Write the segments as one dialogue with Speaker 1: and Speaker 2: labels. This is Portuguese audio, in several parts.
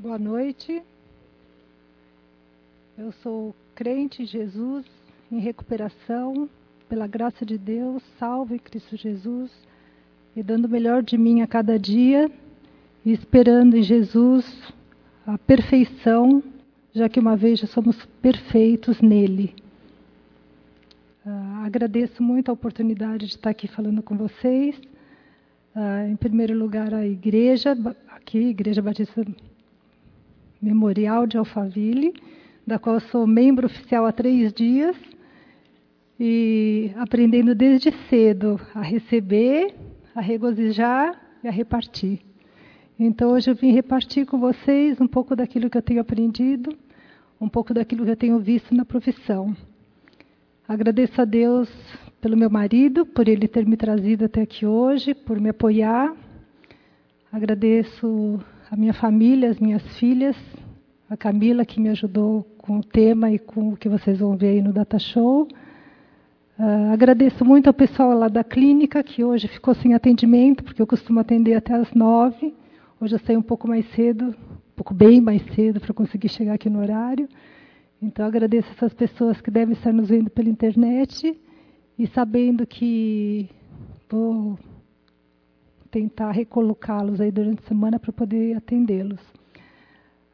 Speaker 1: Boa noite. Eu sou crente em Jesus, em recuperação, pela graça de Deus, salvo em Cristo Jesus, e dando o melhor de mim a cada dia, e esperando em Jesus a perfeição, já que uma vez já somos perfeitos nele. Uh, agradeço muito a oportunidade de estar aqui falando com vocês. Uh, em primeiro lugar, a igreja, aqui, Igreja Batista Memorial de Alphaville, da qual sou membro oficial há três dias, e aprendendo desde cedo a receber, a regozijar e a repartir. Então hoje eu vim repartir com vocês um pouco daquilo que eu tenho aprendido, um pouco daquilo que eu tenho visto na profissão. Agradeço a Deus pelo meu marido, por ele ter me trazido até aqui hoje, por me apoiar. Agradeço a minha família, as minhas filhas, a Camila que me ajudou com o tema e com o que vocês vão ver aí no Data Show. Uh, agradeço muito ao pessoal lá da clínica que hoje ficou sem atendimento, porque eu costumo atender até às nove. Hoje eu saí um pouco mais cedo, um pouco bem mais cedo para conseguir chegar aqui no horário. Então agradeço essas pessoas que devem estar nos vendo pela internet e sabendo que vou tentar recolocá-los aí durante a semana para poder atendê-los.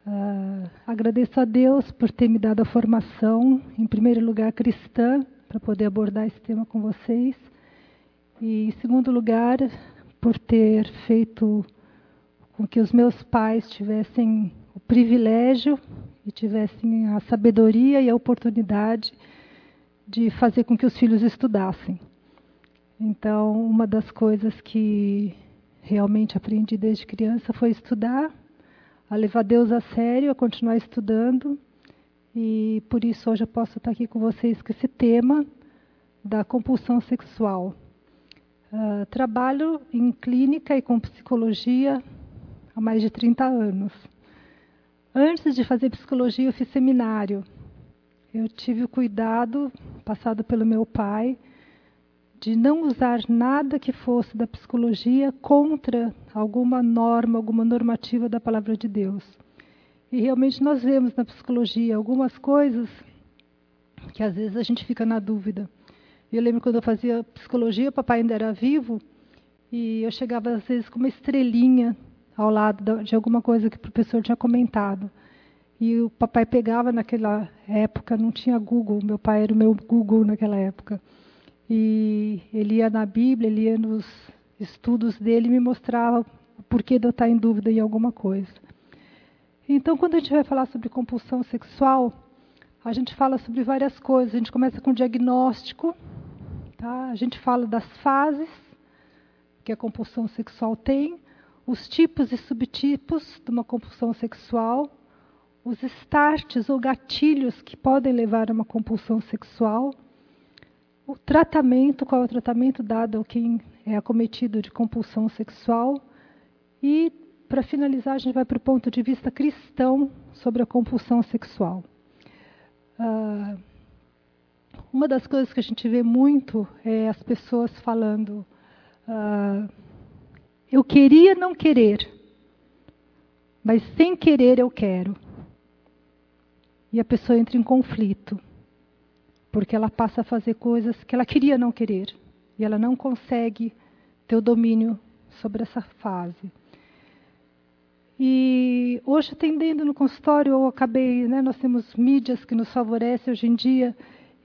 Speaker 1: Uh, agradeço a Deus por ter me dado a formação, em primeiro lugar cristã, para poder abordar esse tema com vocês. E em segundo lugar, por ter feito com que os meus pais tivessem o privilégio e tivessem a sabedoria e a oportunidade de fazer com que os filhos estudassem. Então, uma das coisas que realmente aprendi desde criança foi estudar, a levar Deus a sério, a continuar estudando. E por isso hoje eu posso estar aqui com vocês com esse tema da compulsão sexual. Uh, trabalho em clínica e com psicologia há mais de 30 anos. Antes de fazer psicologia, eu fiz seminário. Eu tive o cuidado, passado pelo meu pai, de não usar nada que fosse da psicologia contra alguma norma, alguma normativa da palavra de Deus. E realmente nós vemos na psicologia algumas coisas que às vezes a gente fica na dúvida. Eu lembro quando eu fazia psicologia, o papai ainda era vivo, e eu chegava às vezes com uma estrelinha ao lado de alguma coisa que o professor tinha comentado. E o papai pegava naquela época, não tinha Google, meu pai era o meu Google naquela época. E ele ia na Bíblia, ele ia nos estudos dele e me mostrava o porquê de eu estar em dúvida em alguma coisa. Então, quando a gente vai falar sobre compulsão sexual, a gente fala sobre várias coisas. A gente começa com o diagnóstico, tá? a gente fala das fases que a compulsão sexual tem, os tipos e subtipos de uma compulsão sexual, os starts ou gatilhos que podem levar a uma compulsão sexual, o tratamento, qual é o tratamento dado a quem é acometido de compulsão sexual e, para finalizar, a gente vai para o ponto de vista cristão sobre a compulsão sexual. Uh, uma das coisas que a gente vê muito é as pessoas falando: uh, eu queria não querer, mas sem querer eu quero. E a pessoa entra em conflito, porque ela passa a fazer coisas que ela queria não querer, e ela não consegue ter o domínio sobre essa fase. E hoje, atendendo no consultório, eu acabei, né, nós temos mídias que nos favorecem hoje em dia,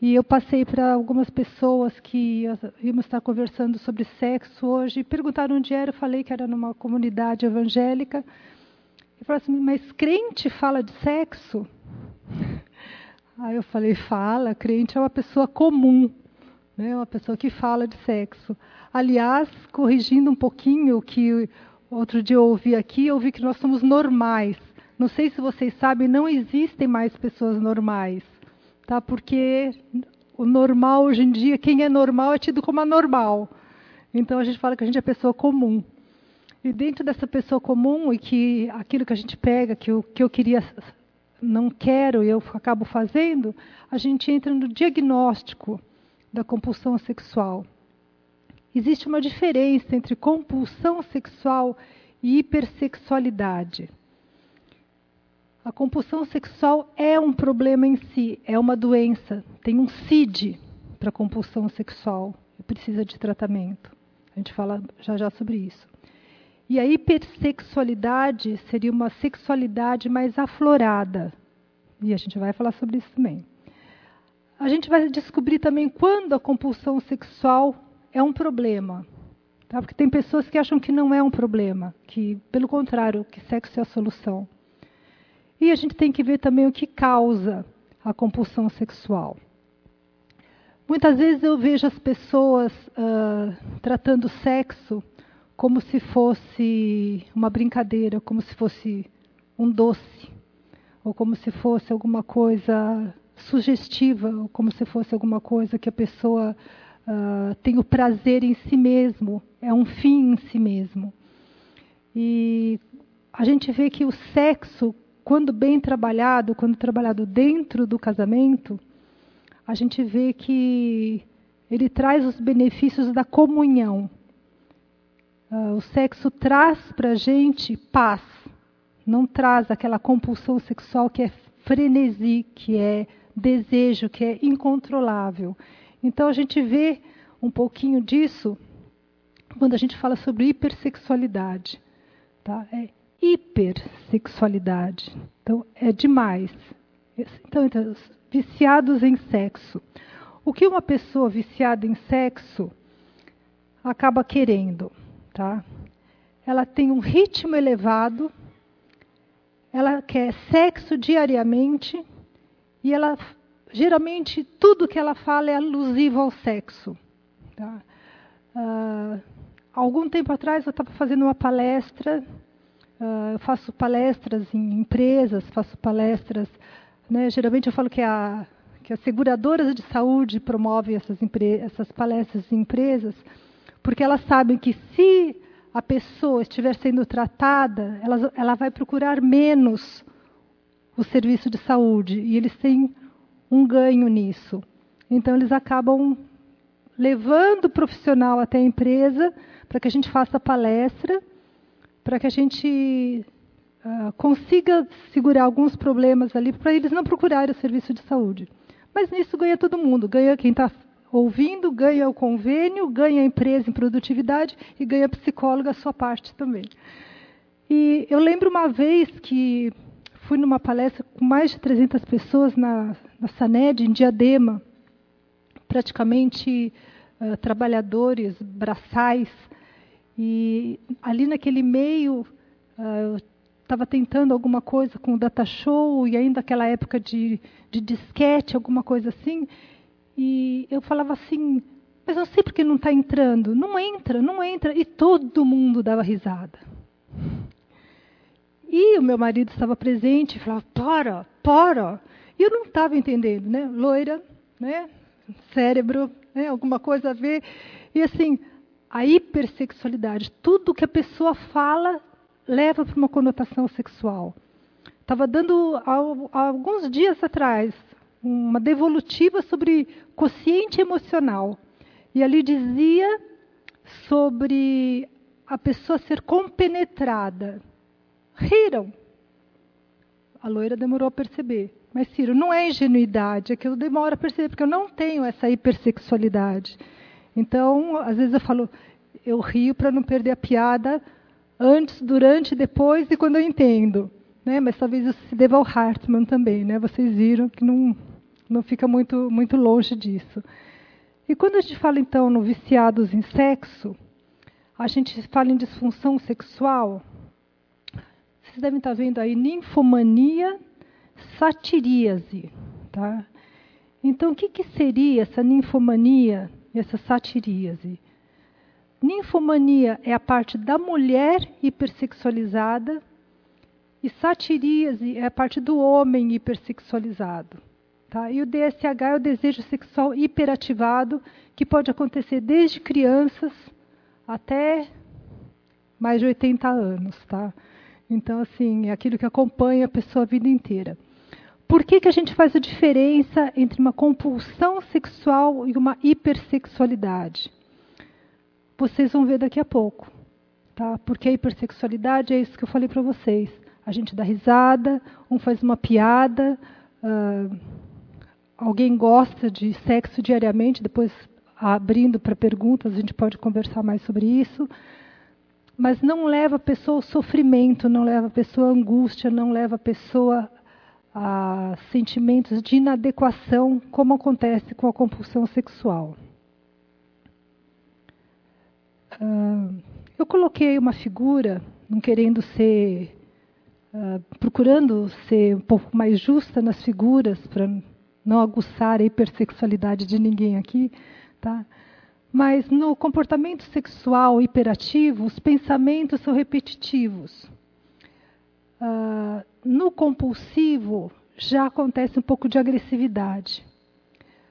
Speaker 1: e eu passei para algumas pessoas que íamos estar conversando sobre sexo hoje, e perguntaram onde era, eu falei que era numa comunidade evangélica. E falaram assim, mas crente fala de sexo? Aí eu falei, fala, crente é uma pessoa comum, né, uma pessoa que fala de sexo. Aliás, corrigindo um pouquinho o que outro dia eu ouvi aqui, eu ouvi que nós somos normais. Não sei se vocês sabem, não existem mais pessoas normais tá? Porque o normal hoje em dia, quem é normal é tido como anormal. Então a gente fala que a gente é pessoa comum. E dentro dessa pessoa comum e que aquilo que a gente pega, que eu, que eu queria, não quero e eu acabo fazendo, a gente entra no diagnóstico da compulsão sexual. Existe uma diferença entre compulsão sexual e hipersexualidade. A compulsão sexual é um problema em si, é uma doença. Tem um CID para compulsão sexual e precisa de tratamento. A gente fala já já sobre isso. E a hipersexualidade seria uma sexualidade mais aflorada. E a gente vai falar sobre isso também. A gente vai descobrir também quando a compulsão sexual é um problema. Tá? Porque tem pessoas que acham que não é um problema, que, pelo contrário, que sexo é a solução. E a gente tem que ver também o que causa a compulsão sexual. Muitas vezes eu vejo as pessoas uh, tratando sexo como se fosse uma brincadeira, como se fosse um doce, ou como se fosse alguma coisa sugestiva, ou como se fosse alguma coisa que a pessoa uh, tem o prazer em si mesmo, é um fim em si mesmo. E a gente vê que o sexo quando bem trabalhado, quando trabalhado dentro do casamento, a gente vê que ele traz os benefícios da comunhão. Uh, o sexo traz para a gente paz, não traz aquela compulsão sexual que é frenesi, que é desejo, que é incontrolável. Então a gente vê um pouquinho disso quando a gente fala sobre hipersexualidade. Tá? É hipersexualidade. Então, é demais. Então, então, viciados em sexo. O que uma pessoa viciada em sexo acaba querendo, tá? Ela tem um ritmo elevado, ela quer sexo diariamente e ela geralmente tudo que ela fala é alusivo ao sexo. Tá? Uh, algum tempo atrás eu estava fazendo uma palestra Uh, eu faço palestras em empresas, faço palestras. Né, geralmente eu falo que, a, que as seguradoras de saúde promovem essas, essas palestras em empresas, porque elas sabem que se a pessoa estiver sendo tratada, ela, ela vai procurar menos o serviço de saúde e eles têm um ganho nisso. Então eles acabam levando o profissional até a empresa para que a gente faça palestra para que a gente uh, consiga segurar alguns problemas ali, para eles não procurarem o serviço de saúde. Mas nisso ganha todo mundo, ganha quem está ouvindo, ganha o convênio, ganha a empresa em produtividade e ganha a psicóloga a sua parte também. E eu lembro uma vez que fui numa palestra com mais de 300 pessoas na, na SANED, em Diadema, praticamente uh, trabalhadores, braçais, e ali naquele meio, uh, estava tentando alguma coisa com o data show e ainda aquela época de, de disquete, alguma coisa assim. E eu falava assim, mas não sei porque não está entrando. Não entra, não entra. E todo mundo dava risada. E o meu marido estava presente e falava, para, para. E eu não estava entendendo, né? Loira, né? Cérebro, né? alguma coisa a ver. E assim, a hipersexualidade. Tudo que a pessoa fala leva para uma conotação sexual. Estava dando, há alguns dias atrás, uma devolutiva sobre consciente emocional. E ali dizia sobre a pessoa ser compenetrada. Riram. A loira demorou a perceber. Mas, Ciro, não é ingenuidade, é que eu demoro a perceber, porque eu não tenho essa hipersexualidade. Então, às vezes eu falo, eu rio para não perder a piada antes, durante, depois e quando eu entendo. Né? Mas talvez isso se deva ao Hartmann também. Né? Vocês viram que não, não fica muito, muito longe disso. E quando a gente fala, então, no viciados em sexo, a gente fala em disfunção sexual. Vocês devem estar vendo aí ninfomania, satiríase. Tá? Então, o que, que seria essa ninfomania? essa satiríase. Ninfomania é a parte da mulher hipersexualizada e satiríase é a parte do homem hipersexualizado. Tá? E o DSH é o desejo sexual hiperativado, que pode acontecer desde crianças até mais de 80 anos. Tá? Então, assim, é aquilo que acompanha a pessoa a vida inteira. Por que, que a gente faz a diferença entre uma compulsão sexual e uma hipersexualidade? Vocês vão ver daqui a pouco. Tá? Porque a hipersexualidade é isso que eu falei para vocês. a gente dá risada, um faz uma piada, uh, alguém gosta de sexo diariamente, depois abrindo para perguntas, a gente pode conversar mais sobre isso. Mas não leva a pessoa ao sofrimento, não leva a pessoa à angústia, não leva a pessoa a sentimentos de inadequação, como acontece com a compulsão sexual. Uh, eu coloquei uma figura, não querendo ser, uh, procurando ser um pouco mais justa nas figuras, para não aguçar a hipersexualidade de ninguém aqui, tá? Mas no comportamento sexual hiperativo, os pensamentos são repetitivos. Uh, no compulsivo, já acontece um pouco de agressividade.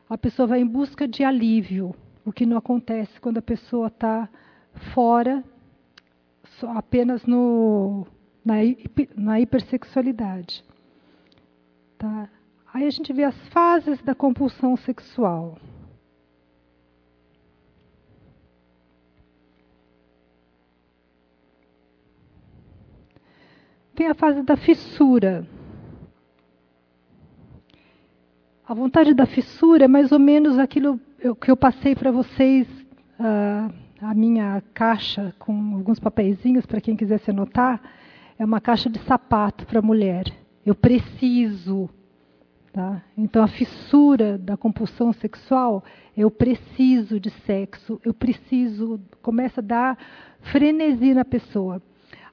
Speaker 1: A pessoa vai em busca de alívio, o que não acontece quando a pessoa está fora, apenas no, na, na hipersexualidade. Tá? Aí a gente vê as fases da compulsão sexual. Tem a fase da fissura. A vontade da fissura é mais ou menos aquilo que eu passei para vocês, uh, a minha caixa com alguns papeizinhos para quem quisesse anotar. É uma caixa de sapato para mulher. Eu preciso. Tá? Então, a fissura da compulsão sexual, eu preciso de sexo, eu preciso, começa a dar frenesi na pessoa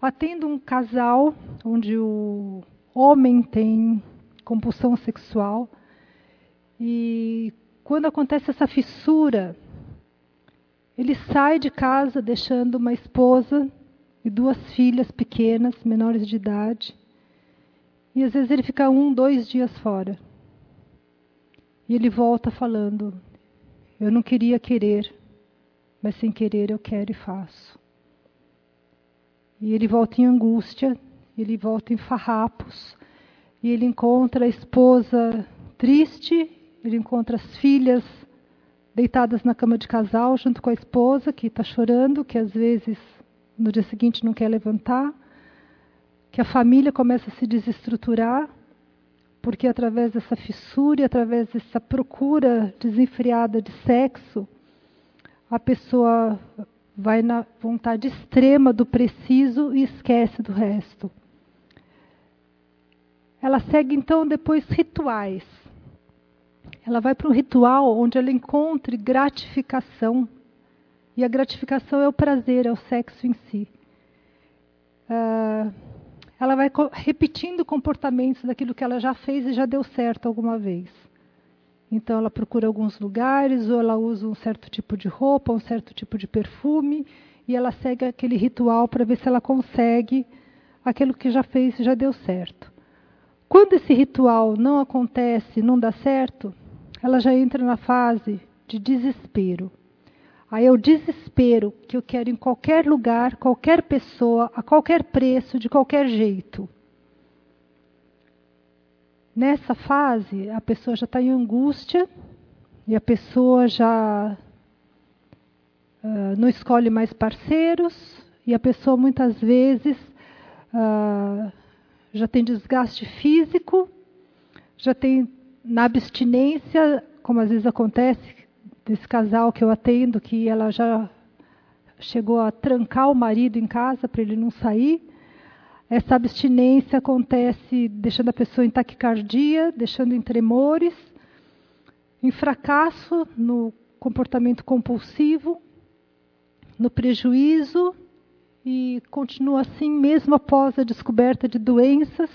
Speaker 1: atendo um casal onde o homem tem compulsão sexual e quando acontece essa fissura, ele sai de casa deixando uma esposa e duas filhas pequenas, menores de idade. E às vezes ele fica um, dois dias fora. E ele volta falando: Eu não queria querer, mas sem querer eu quero e faço. E ele volta em angústia, ele volta em farrapos, e ele encontra a esposa triste, ele encontra as filhas deitadas na cama de casal junto com a esposa que está chorando, que às vezes no dia seguinte não quer levantar, que a família começa a se desestruturar, porque através dessa fissura através dessa procura desenfreada de sexo, a pessoa vai na vontade extrema do preciso e esquece do resto. Ela segue então depois rituais. Ela vai para um ritual onde ela encontre gratificação. E a gratificação é o prazer, é o sexo em si. Uh, ela vai repetindo comportamentos daquilo que ela já fez e já deu certo alguma vez. Então ela procura alguns lugares, ou ela usa um certo tipo de roupa, um certo tipo de perfume, e ela segue aquele ritual para ver se ela consegue aquilo que já fez e já deu certo. Quando esse ritual não acontece, não dá certo, ela já entra na fase de desespero. Aí é o desespero que eu quero em qualquer lugar, qualquer pessoa, a qualquer preço, de qualquer jeito. Nessa fase, a pessoa já está em angústia e a pessoa já uh, não escolhe mais parceiros e a pessoa muitas vezes uh, já tem desgaste físico, já tem na abstinência, como às vezes acontece desse casal que eu atendo, que ela já chegou a trancar o marido em casa para ele não sair. Essa abstinência acontece deixando a pessoa em taquicardia, deixando em tremores, em fracasso no comportamento compulsivo, no prejuízo e continua assim mesmo após a descoberta de doenças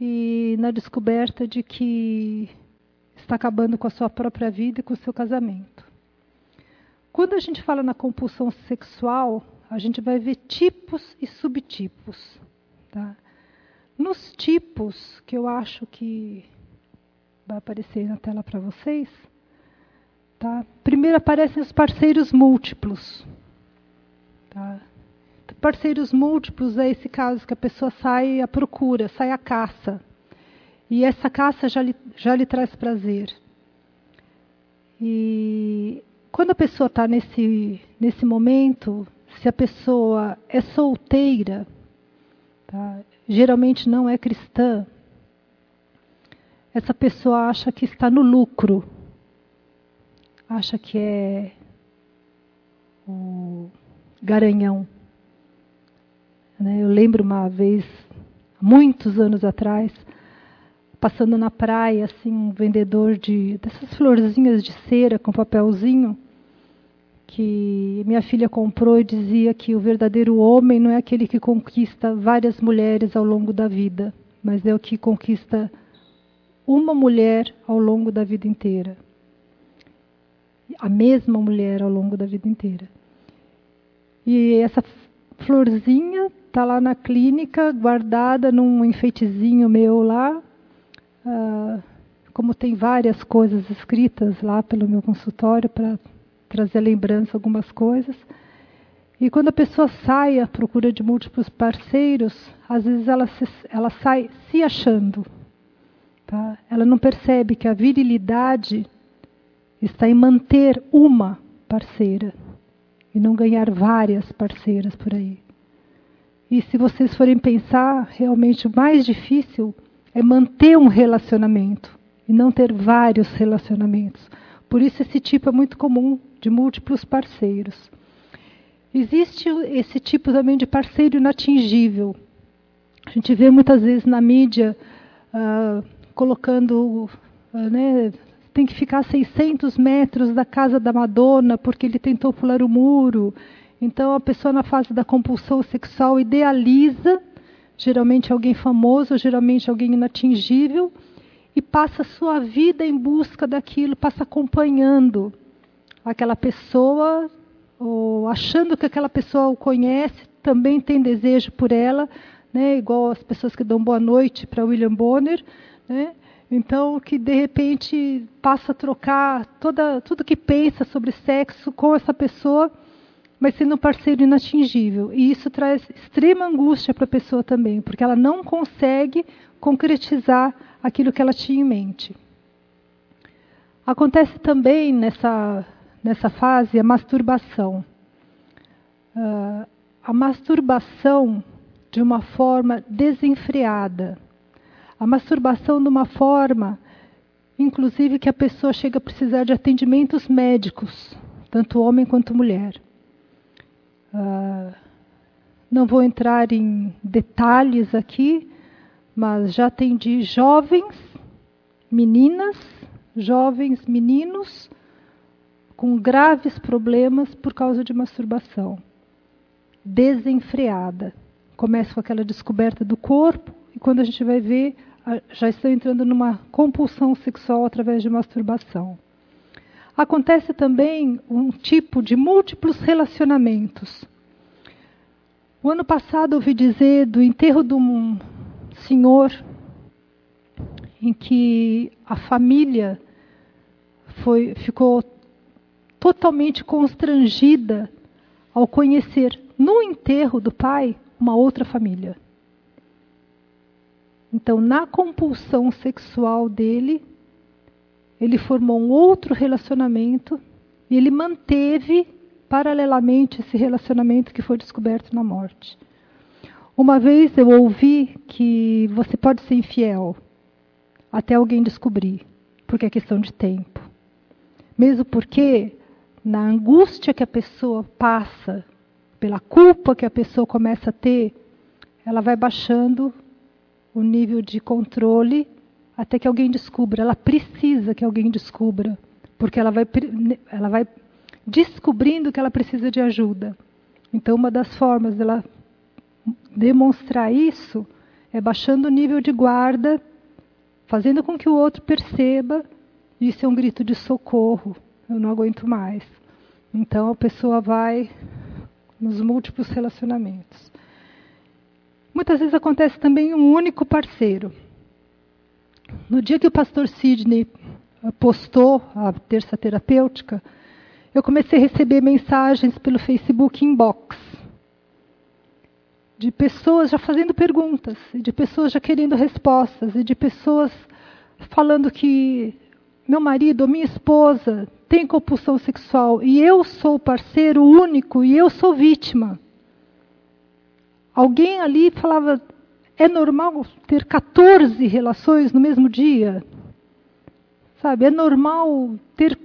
Speaker 1: e na descoberta de que está acabando com a sua própria vida e com o seu casamento. Quando a gente fala na compulsão sexual, a gente vai ver tipos e subtipos. Tá? Nos tipos, que eu acho que vai aparecer na tela para vocês, tá? primeiro aparecem os parceiros múltiplos. Tá? Parceiros múltiplos é esse caso que a pessoa sai à procura, sai à caça. E essa caça já lhe, já lhe traz prazer. E quando a pessoa está nesse, nesse momento, se a pessoa é solteira, tá? geralmente não é cristã, essa pessoa acha que está no lucro, acha que é o garanhão. Né? Eu lembro uma vez, muitos anos atrás, passando na praia, assim, um vendedor de dessas florzinhas de cera com papelzinho que minha filha comprou e dizia que o verdadeiro homem não é aquele que conquista várias mulheres ao longo da vida, mas é o que conquista uma mulher ao longo da vida inteira. A mesma mulher ao longo da vida inteira. E essa florzinha está lá na clínica, guardada num enfeitezinho meu lá. Uh, como tem várias coisas escritas lá pelo meu consultório para trazer lembrança algumas coisas. E quando a pessoa sai à procura de múltiplos parceiros, às vezes ela, se, ela sai se achando. Tá? Ela não percebe que a virilidade está em manter uma parceira e não ganhar várias parceiras por aí. E se vocês forem pensar, realmente o mais difícil é manter um relacionamento e não ter vários relacionamentos. Por isso esse tipo é muito comum de múltiplos parceiros. Existe esse tipo também de parceiro inatingível. A gente vê muitas vezes na mídia uh, colocando, uh, né, tem que ficar a 600 metros da casa da Madonna porque ele tentou pular o muro. Então a pessoa na fase da compulsão sexual idealiza, geralmente alguém famoso, geralmente alguém inatingível, e passa sua vida em busca daquilo, passa acompanhando aquela pessoa, ou achando que aquela pessoa o conhece, também tem desejo por ela, né? igual as pessoas que dão boa noite para William Bonner, né? Então, que de repente passa a trocar toda, tudo que pensa sobre sexo com essa pessoa, mas sendo um parceiro inatingível. E isso traz extrema angústia para a pessoa também, porque ela não consegue concretizar aquilo que ela tinha em mente. Acontece também nessa, nessa fase a masturbação. Uh, a masturbação de uma forma desenfreada a masturbação de uma forma, inclusive, que a pessoa chega a precisar de atendimentos médicos, tanto homem quanto mulher. Uh, não vou entrar em detalhes aqui, mas já atendi jovens, meninas, jovens meninos com graves problemas por causa de masturbação desenfreada. Começa com aquela descoberta do corpo e quando a gente vai ver já estão entrando numa compulsão sexual através de masturbação. Acontece também um tipo de múltiplos relacionamentos. O ano passado ouvi dizer do enterro de um senhor em que a família foi, ficou totalmente constrangida ao conhecer no enterro do pai uma outra família. Então, na compulsão sexual dele, ele formou um outro relacionamento e ele manteve paralelamente esse relacionamento que foi descoberto na morte. Uma vez eu ouvi que você pode ser infiel até alguém descobrir, porque é questão de tempo. Mesmo porque, na angústia que a pessoa passa, pela culpa que a pessoa começa a ter, ela vai baixando o nível de controle até que alguém descubra. Ela precisa que alguém descubra, porque ela vai, ela vai descobrindo que ela precisa de ajuda. Então, uma das formas dela demonstrar isso é baixando o nível de guarda, fazendo com que o outro perceba. Isso é um grito de socorro. Eu não aguento mais. Então a pessoa vai nos múltiplos relacionamentos. Muitas vezes acontece também um único parceiro. No dia que o pastor Sidney postou a terça terapêutica, eu comecei a receber mensagens pelo Facebook inbox de pessoas já fazendo perguntas, de pessoas já querendo respostas, e de pessoas falando que meu marido ou minha esposa tem compulsão sexual e eu sou parceiro único e eu sou vítima. Alguém ali falava, é normal ter 14 relações no mesmo dia? Sabe, é normal ter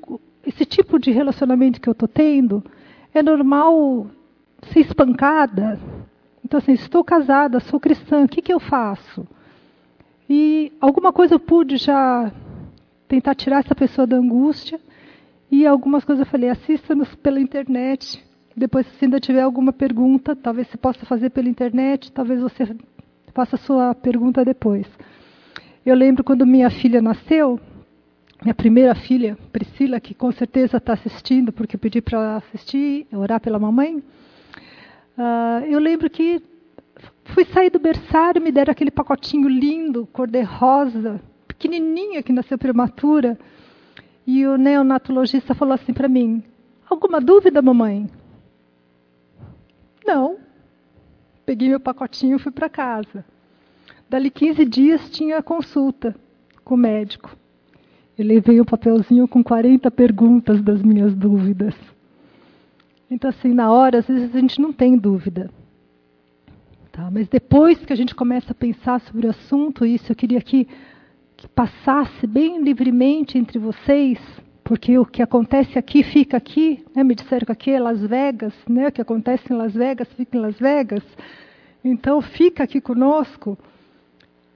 Speaker 1: esse tipo de relacionamento que eu estou tendo? É normal ser espancada? Então, assim, estou casada, sou cristã, o que, que eu faço? E alguma coisa eu pude já tentar tirar essa pessoa da angústia. E algumas coisas eu falei, assista-nos pela internet. Depois, se ainda tiver alguma pergunta, talvez você possa fazer pela internet, talvez você faça a sua pergunta depois. Eu lembro quando minha filha nasceu, minha primeira filha, Priscila, que com certeza está assistindo, porque eu pedi para assistir, orar pela mamãe. Uh, eu lembro que fui sair do berçário, me deram aquele pacotinho lindo, cor-de-rosa, pequenininha, que nasceu prematura. E o neonatologista falou assim para mim: Alguma dúvida, mamãe? Não. Peguei meu pacotinho e fui para casa. Dali 15 dias tinha consulta com o médico. Eu levei um papelzinho com 40 perguntas das minhas dúvidas. Então, assim, na hora, às vezes a gente não tem dúvida. Tá? Mas depois que a gente começa a pensar sobre o assunto, isso eu queria que, que passasse bem livremente entre vocês, porque o que acontece aqui fica aqui. Né? Me disseram que aqui é Las Vegas, né? o que acontece em Las Vegas fica em Las Vegas. Então, fica aqui conosco.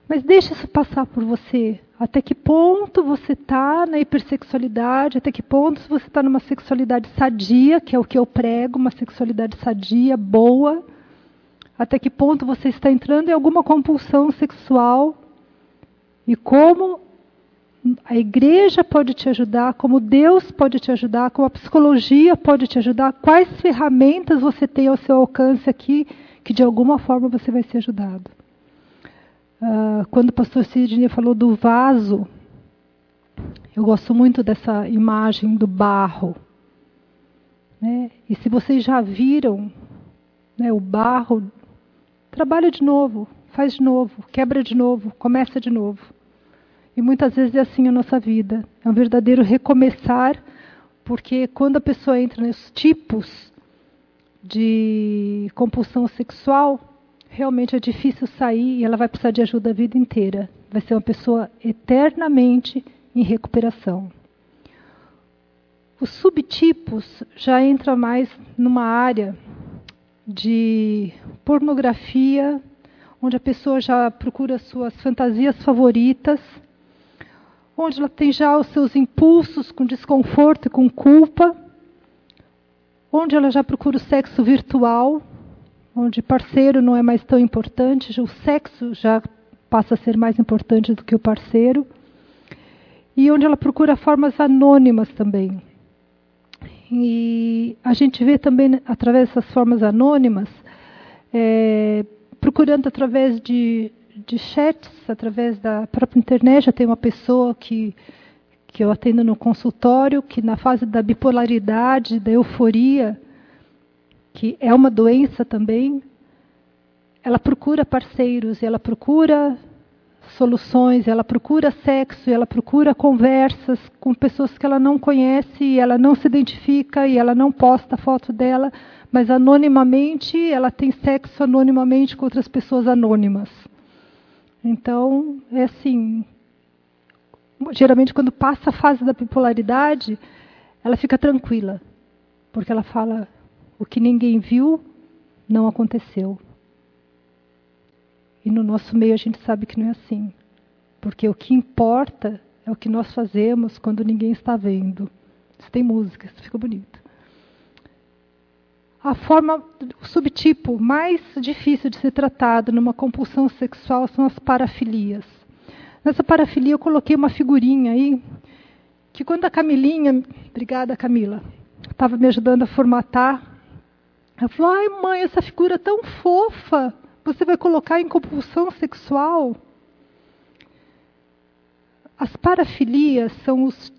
Speaker 1: Mas deixa isso passar por você. Até que ponto você está na hipersexualidade? Até que ponto você está numa sexualidade sadia, que é o que eu prego, uma sexualidade sadia, boa? Até que ponto você está entrando em alguma compulsão sexual? E como a igreja pode te ajudar, como Deus pode te ajudar, como a psicologia pode te ajudar, quais ferramentas você tem ao seu alcance aqui que de alguma forma você vai ser ajudado. Uh, quando o pastor Sidney falou do vaso, eu gosto muito dessa imagem do barro. Né? E se vocês já viram né, o barro, trabalha de novo, faz de novo, quebra de novo, começa de novo. E muitas vezes é assim a nossa vida. É um verdadeiro recomeçar, porque quando a pessoa entra nos tipos de compulsão sexual, realmente é difícil sair e ela vai precisar de ajuda a vida inteira. Vai ser uma pessoa eternamente em recuperação. Os subtipos já entra mais numa área de pornografia, onde a pessoa já procura suas fantasias favoritas, onde ela tem já os seus impulsos com desconforto e com culpa, onde ela já procura o sexo virtual, onde parceiro não é mais tão importante, o sexo já passa a ser mais importante do que o parceiro, e onde ela procura formas anônimas também. E a gente vê também, através dessas formas anônimas, é, procurando através de, de chats, através da própria internet. Já tem uma pessoa que, que eu atendo no consultório, que na fase da bipolaridade, da euforia, que é uma doença também, ela procura parceiros, ela procura soluções, ela procura sexo, ela procura conversas com pessoas que ela não conhece, e ela não se identifica e ela não posta foto dela, mas anonimamente ela tem sexo anonimamente com outras pessoas anônimas. Então, é assim, geralmente quando passa a fase da bipolaridade, ela fica tranquila, porque ela fala: o que ninguém viu não aconteceu. E no nosso meio a gente sabe que não é assim. Porque o que importa é o que nós fazemos quando ninguém está vendo. Isso tem música, isso fica bonito. A forma, o subtipo mais difícil de ser tratado numa compulsão sexual são as parafilias. Nessa parafilia eu coloquei uma figurinha aí, que quando a Camilinha, obrigada Camila, estava me ajudando a formatar ela falou: ai, mãe, essa figura tão fofa, você vai colocar em compulsão sexual? As parafilias são os,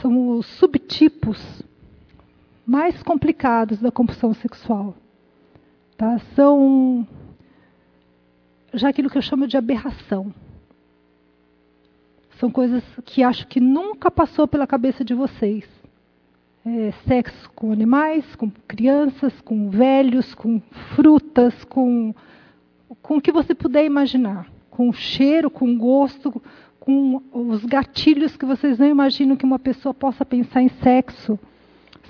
Speaker 1: são os subtipos mais complicados da compulsão sexual. Tá? São já aquilo que eu chamo de aberração. São coisas que acho que nunca passou pela cabeça de vocês é, sexo com animais, com crianças, com velhos, com frutas, com com o que você puder imaginar, com cheiro, com gosto, com os gatilhos que vocês não imaginam que uma pessoa possa pensar em sexo.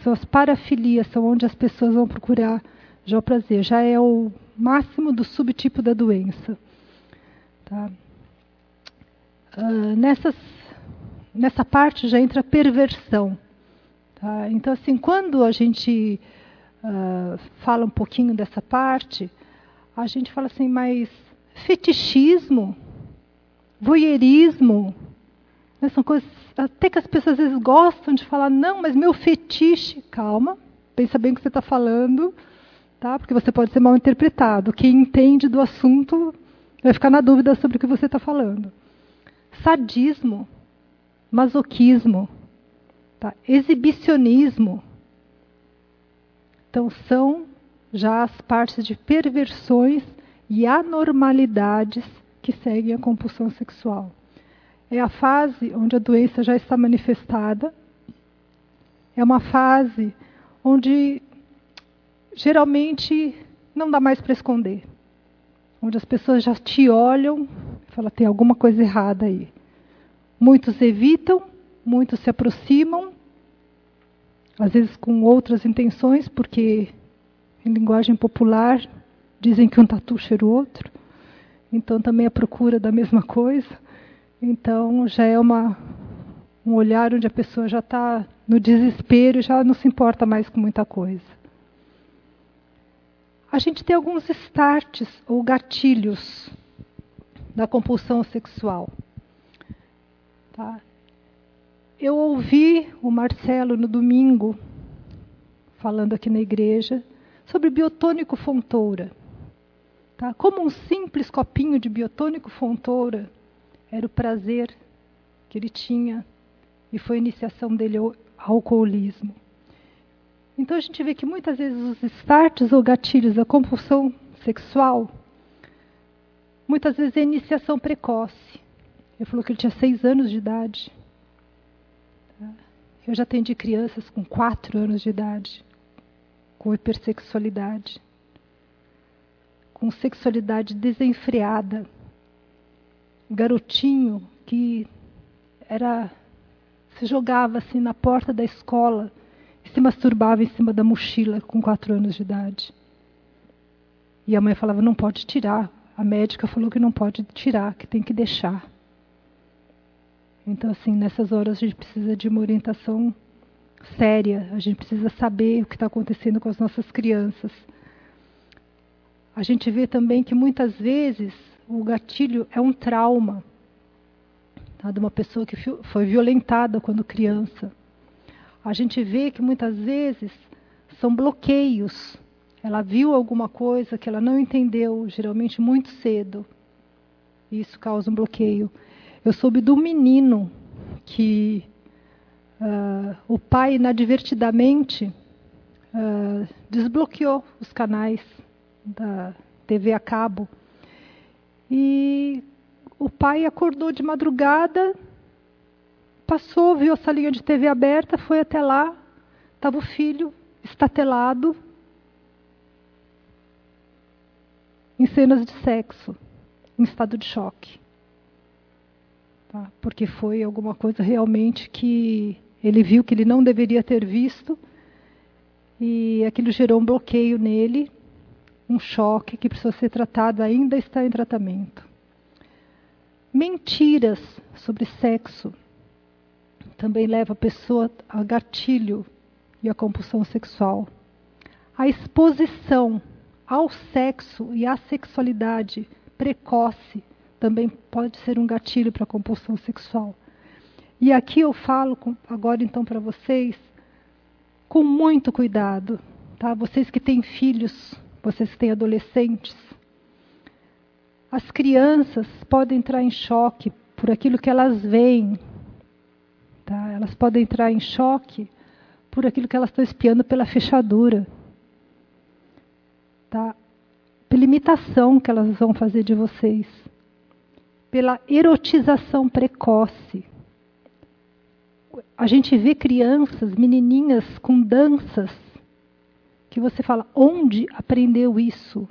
Speaker 1: São as parafilias, são onde as pessoas vão procurar já o prazer. Já é o máximo do subtipo da doença. Tá? Uh, nessas, nessa parte já entra a perversão. Tá? Então, assim, quando a gente uh, fala um pouquinho dessa parte, a gente fala assim, mas fetichismo voyeurismo. Né? São coisas até que as pessoas às vezes gostam de falar, não, mas meu fetiche, calma, pensa bem o que você está falando, tá? porque você pode ser mal interpretado. Quem entende do assunto vai ficar na dúvida sobre o que você está falando. Sadismo, masoquismo, tá? exibicionismo. Então são já as partes de perversões e anormalidades que seguem a compulsão sexual. É a fase onde a doença já está manifestada. É uma fase onde geralmente não dá mais para esconder. Onde as pessoas já te olham e falam, tem alguma coisa errada aí. Muitos evitam, muitos se aproximam, às vezes com outras intenções, porque em linguagem popular dizem que um tatu cheira o outro. Então também a procura da mesma coisa. Então já é uma, um olhar onde a pessoa já está no desespero, já não se importa mais com muita coisa. A gente tem alguns starts ou gatilhos da compulsão sexual. Tá? Eu ouvi o Marcelo no domingo falando aqui na igreja sobre biotônico fontoura. Tá? Como um simples copinho de biotônico fontoura era o prazer que ele tinha e foi a iniciação dele ao alcoolismo. Então a gente vê que muitas vezes os starts ou gatilhos da compulsão sexual, muitas vezes é iniciação precoce. Ele falou que ele tinha seis anos de idade. Eu já atendi crianças com quatro anos de idade, com hipersexualidade com sexualidade desenfreada. Garotinho que era se jogava assim na porta da escola e se masturbava em cima da mochila com quatro anos de idade. E a mãe falava, não pode tirar. A médica falou que não pode tirar, que tem que deixar. Então, assim, nessas horas a gente precisa de uma orientação séria, a gente precisa saber o que está acontecendo com as nossas crianças. A gente vê também que muitas vezes o gatilho é um trauma tá, de uma pessoa que foi violentada quando criança. A gente vê que muitas vezes são bloqueios. Ela viu alguma coisa que ela não entendeu, geralmente muito cedo. E isso causa um bloqueio. Eu soube do menino que uh, o pai inadvertidamente uh, desbloqueou os canais da TV a cabo. E o pai acordou de madrugada, passou, viu essa linha de TV aberta, foi até lá, estava o filho estatelado em cenas de sexo, em estado de choque. Tá? Porque foi alguma coisa realmente que ele viu que ele não deveria ter visto, e aquilo gerou um bloqueio nele, um choque que precisa ser tratado, ainda está em tratamento. Mentiras sobre sexo também leva a pessoa a gatilho e a compulsão sexual. A exposição ao sexo e à sexualidade precoce também pode ser um gatilho para a compulsão sexual. E aqui eu falo com, agora então para vocês com muito cuidado, tá? Vocês que têm filhos vocês têm adolescentes. As crianças podem entrar em choque por aquilo que elas veem. Tá? Elas podem entrar em choque por aquilo que elas estão espiando pela fechadura. Tá? Pela imitação que elas vão fazer de vocês. Pela erotização precoce. A gente vê crianças, menininhas com danças que você fala, onde aprendeu isso?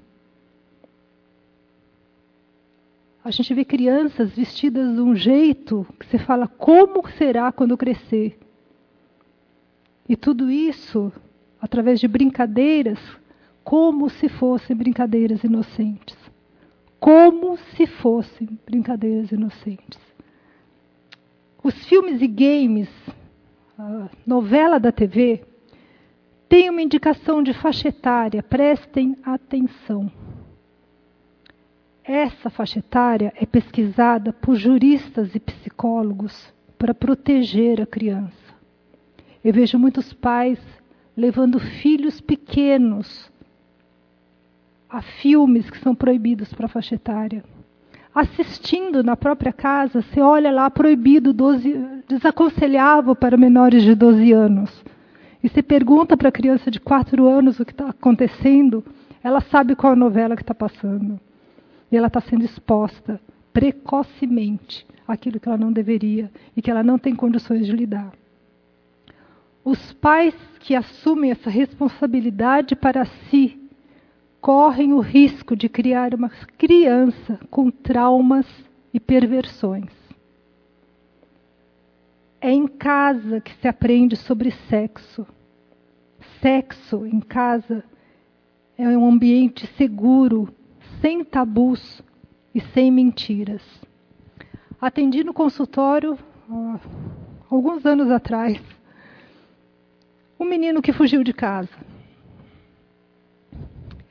Speaker 1: a gente vê crianças vestidas de um jeito que você fala, como será quando crescer? E tudo isso através de brincadeiras, como se fossem brincadeiras inocentes. Como se fossem brincadeiras inocentes. Os filmes e games, a novela da TV, tem uma indicação de faixa etária, prestem atenção. Essa faixa etária é pesquisada por juristas e psicólogos para proteger a criança. Eu vejo muitos pais levando filhos pequenos a filmes que são proibidos para a faixa etária. Assistindo na própria casa, você olha lá proibido, 12, desaconselhável para menores de 12 anos. E você pergunta para a criança de 4 anos o que está acontecendo, ela sabe qual a novela que está passando. E ela está sendo exposta precocemente àquilo que ela não deveria e que ela não tem condições de lidar. Os pais que assumem essa responsabilidade para si correm o risco de criar uma criança com traumas e perversões. É em casa que se aprende sobre sexo. Sexo em casa é um ambiente seguro, sem tabus e sem mentiras. Atendi no consultório alguns anos atrás um menino que fugiu de casa.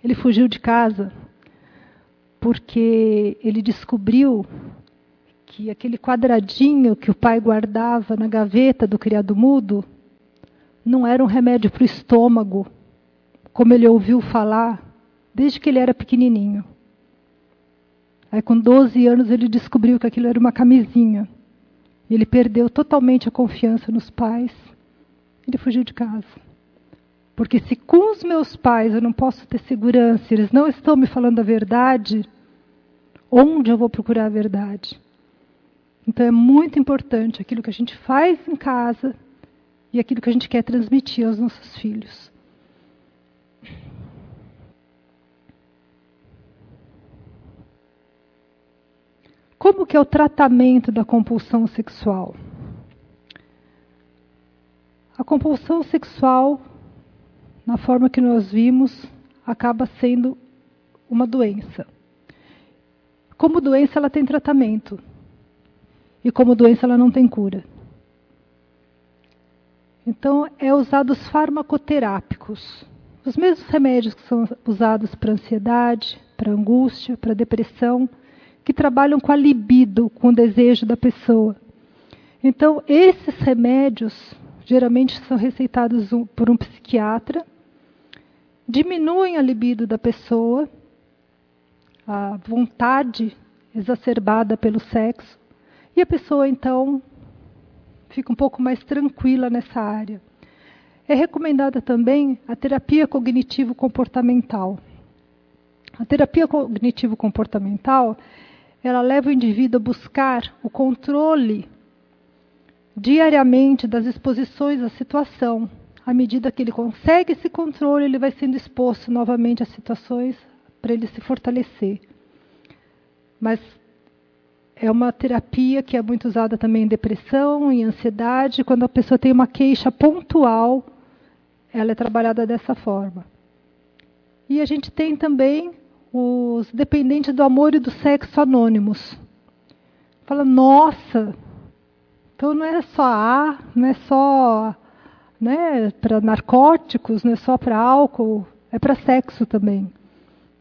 Speaker 1: Ele fugiu de casa porque ele descobriu que aquele quadradinho que o pai guardava na gaveta do criado mudo não era um remédio para o estômago, como ele ouviu falar desde que ele era pequenininho. Aí, com 12 anos, ele descobriu que aquilo era uma camisinha. Ele perdeu totalmente a confiança nos pais ele fugiu de casa. Porque se com os meus pais eu não posso ter segurança, eles não estão me falando a verdade, onde eu vou procurar a verdade? Então é muito importante aquilo que a gente faz em casa e aquilo que a gente quer transmitir aos nossos filhos. Como que é o tratamento da compulsão sexual? A compulsão sexual, na forma que nós vimos, acaba sendo uma doença. Como doença, ela tem tratamento. E como doença, ela não tem cura. Então, é usado os farmacoterápicos. Os mesmos remédios que são usados para ansiedade, para angústia, para depressão, que trabalham com a libido, com o desejo da pessoa. Então, esses remédios geralmente são receitados por um psiquiatra, diminuem a libido da pessoa, a vontade exacerbada pelo sexo, e a pessoa então fica um pouco mais tranquila nessa área. É recomendada também a terapia cognitivo-comportamental. A terapia cognitivo-comportamental, ela leva o indivíduo a buscar o controle diariamente das exposições à situação. À medida que ele consegue esse controle, ele vai sendo exposto novamente a situações para ele se fortalecer. Mas é uma terapia que é muito usada também em depressão, em ansiedade. Quando a pessoa tem uma queixa pontual, ela é trabalhada dessa forma. E a gente tem também os dependentes do amor e do sexo anônimos. Fala, nossa, então não é só A, não é só né, para narcóticos, não é só para álcool, é para sexo também.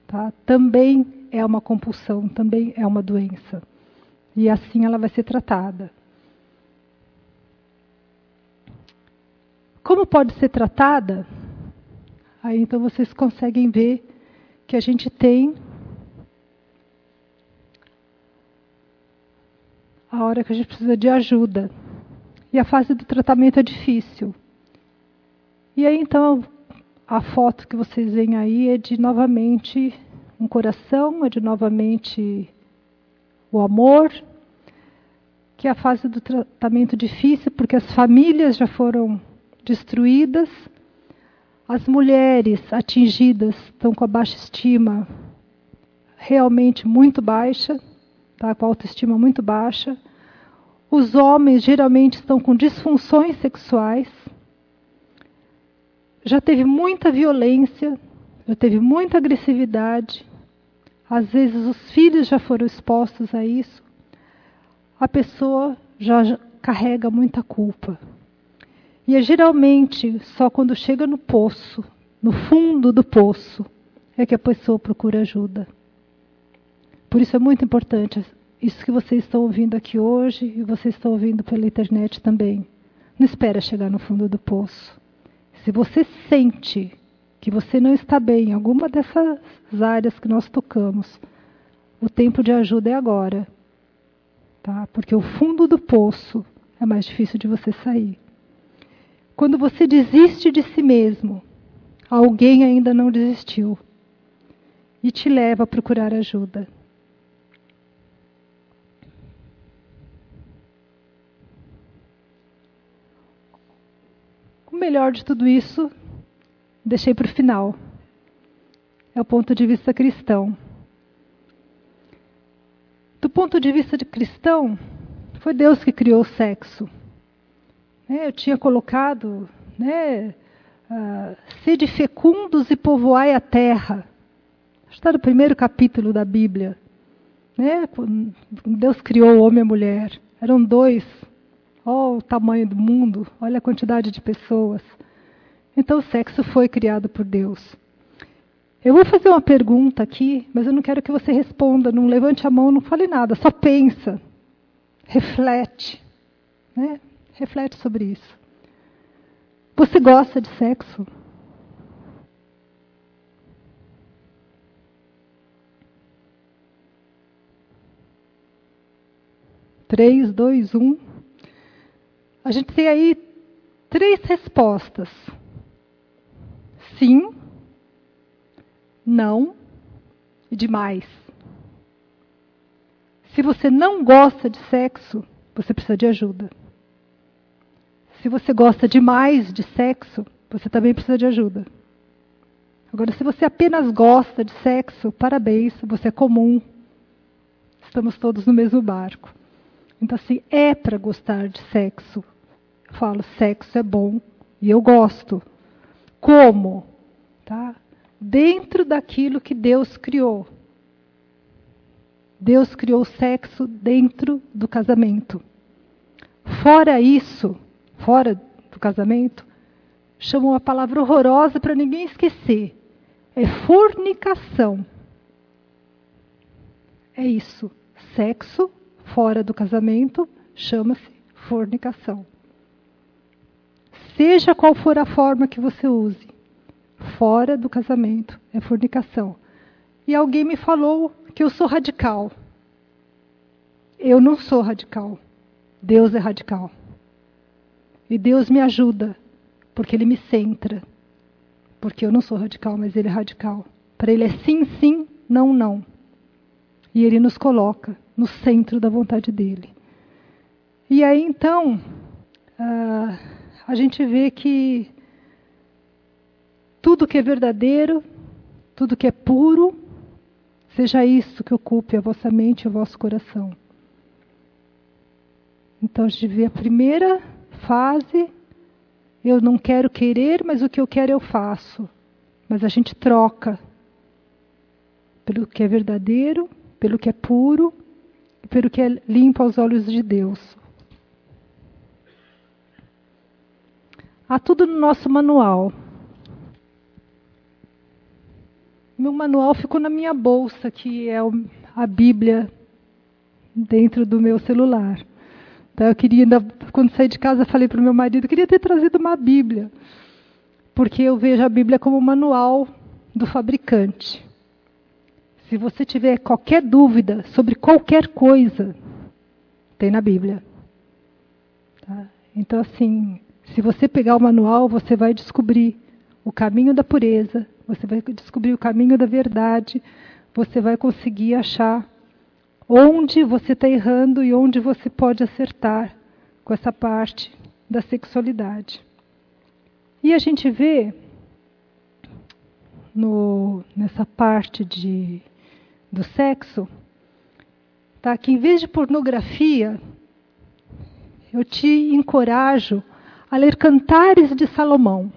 Speaker 1: Tá? Também é uma compulsão, também é uma doença. E assim ela vai ser tratada. Como pode ser tratada? Aí então vocês conseguem ver que a gente tem a hora que a gente precisa de ajuda. E a fase do tratamento é difícil. E aí então a foto que vocês veem aí é de novamente um coração, é de novamente o amor, que é a fase do tratamento difícil, porque as famílias já foram destruídas, as mulheres atingidas estão com a baixa estima realmente muito baixa tá? com a autoestima muito baixa. Os homens geralmente estão com disfunções sexuais. Já teve muita violência, já teve muita agressividade. Às vezes os filhos já foram expostos a isso. A pessoa já carrega muita culpa. E é geralmente só quando chega no poço, no fundo do poço, é que a pessoa procura ajuda. Por isso é muito importante isso que vocês estão ouvindo aqui hoje e vocês estão ouvindo pela internet também. Não espera chegar no fundo do poço. Se você sente que você não está bem em alguma dessas áreas que nós tocamos, o tempo de ajuda é agora. Tá? Porque o fundo do poço é mais difícil de você sair. Quando você desiste de si mesmo, alguém ainda não desistiu e te leva a procurar ajuda. O melhor de tudo isso, deixei para o final. É o ponto de vista cristão. Do ponto de vista de cristão, foi Deus que criou o sexo. Né, eu tinha colocado, né, uh, sede fecundos e povoai a terra. Está no primeiro capítulo da Bíblia. Né, Deus criou o homem e a mulher. Eram dois. Olha o tamanho do mundo, olha a quantidade de pessoas. Então o sexo foi criado por Deus. Eu vou fazer uma pergunta aqui, mas eu não quero que você responda, não levante a mão, não fale nada, só pensa, reflete. Né? Reflete sobre isso. Você gosta de sexo? Três, dois, um. A gente tem aí três respostas: sim, não e demais. Se você não gosta de sexo, você precisa de ajuda. Se você gosta demais de sexo, você também precisa de ajuda. Agora, se você apenas gosta de sexo, parabéns, você é comum. Estamos todos no mesmo barco. Então, assim, é para gostar de sexo. Eu falo, sexo é bom e eu gosto. Como? Tá? Dentro daquilo que Deus criou. Deus criou o sexo dentro do casamento. Fora isso, fora do casamento, chamam uma palavra horrorosa para ninguém esquecer. É fornicação. É isso. Sexo fora do casamento chama-se fornicação. Seja qual for a forma que você use, fora do casamento é fornicação. E alguém me falou que eu sou radical. Eu não sou radical. Deus é radical. E Deus me ajuda, porque Ele me centra. Porque eu não sou radical, mas Ele é radical. Para Ele é sim, sim, não, não. E Ele nos coloca no centro da vontade dEle. E aí então, uh, a gente vê que tudo que é verdadeiro, tudo que é puro, seja isso que ocupe a vossa mente e o vosso coração. Então a gente vê a primeira fase, eu não quero querer, mas o que eu quero eu faço. Mas a gente troca pelo que é verdadeiro, pelo que é puro pelo que é limpo aos olhos de Deus. Há tudo no nosso manual. Meu manual ficou na minha bolsa, que é a Bíblia dentro do meu celular. Então, eu queria, quando saí de casa, falei para o meu marido, queria ter trazido uma Bíblia, porque eu vejo a Bíblia como manual do fabricante. Se você tiver qualquer dúvida sobre qualquer coisa, tem na Bíblia. Tá? Então, assim, se você pegar o manual, você vai descobrir o caminho da pureza, você vai descobrir o caminho da verdade, você vai conseguir achar onde você está errando e onde você pode acertar com essa parte da sexualidade. E a gente vê no, nessa parte de, do sexo tá? Que em vez de pornografia, eu te encorajo a ler Cantares de Salomão.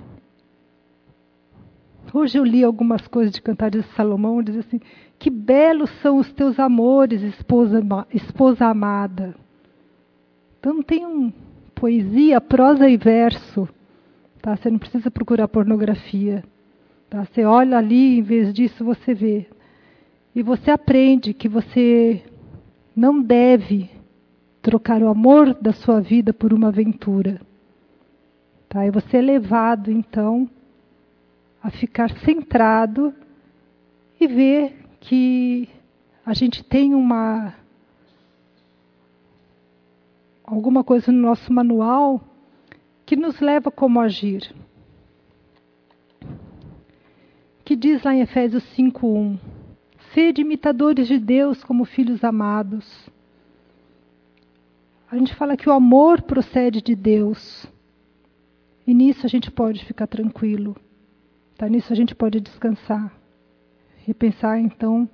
Speaker 1: Hoje eu li algumas coisas de Cantares de Salomão, diz assim: Que belos são os teus amores, esposa, esposa amada. Então tem um poesia, prosa e verso. Tá? Você não precisa procurar pornografia. Tá? Você olha ali, em vez disso você vê. E você aprende que você não deve trocar o amor da sua vida por uma aventura. Tá? E você é levado, então, a ficar centrado e ver que a gente tem uma alguma coisa no nosso manual que nos leva como agir. Que diz lá em Efésios 5:1: Sede imitadores de Deus como filhos amados. A gente fala que o amor procede de Deus. E nisso a gente pode ficar tranquilo. Tá? Nisso a gente pode descansar. E pensar então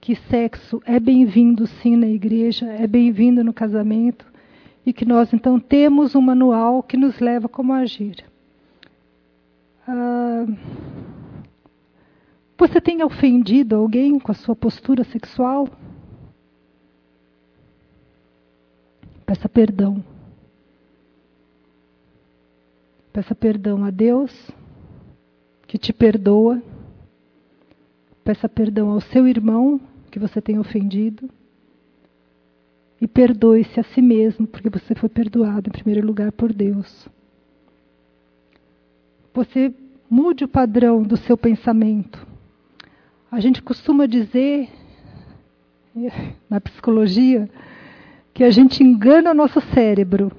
Speaker 1: que sexo é bem-vindo sim na igreja, é bem-vindo no casamento, e que nós então temos um manual que nos leva como agir. Ah, você tem ofendido alguém com a sua postura sexual? Peça perdão. Peça perdão a Deus, que te perdoa. Peça perdão ao seu irmão, que você tem ofendido. E perdoe-se a si mesmo, porque você foi perdoado em primeiro lugar por Deus. Você mude o padrão do seu pensamento. A gente costuma dizer, na psicologia, que a gente engana o nosso cérebro.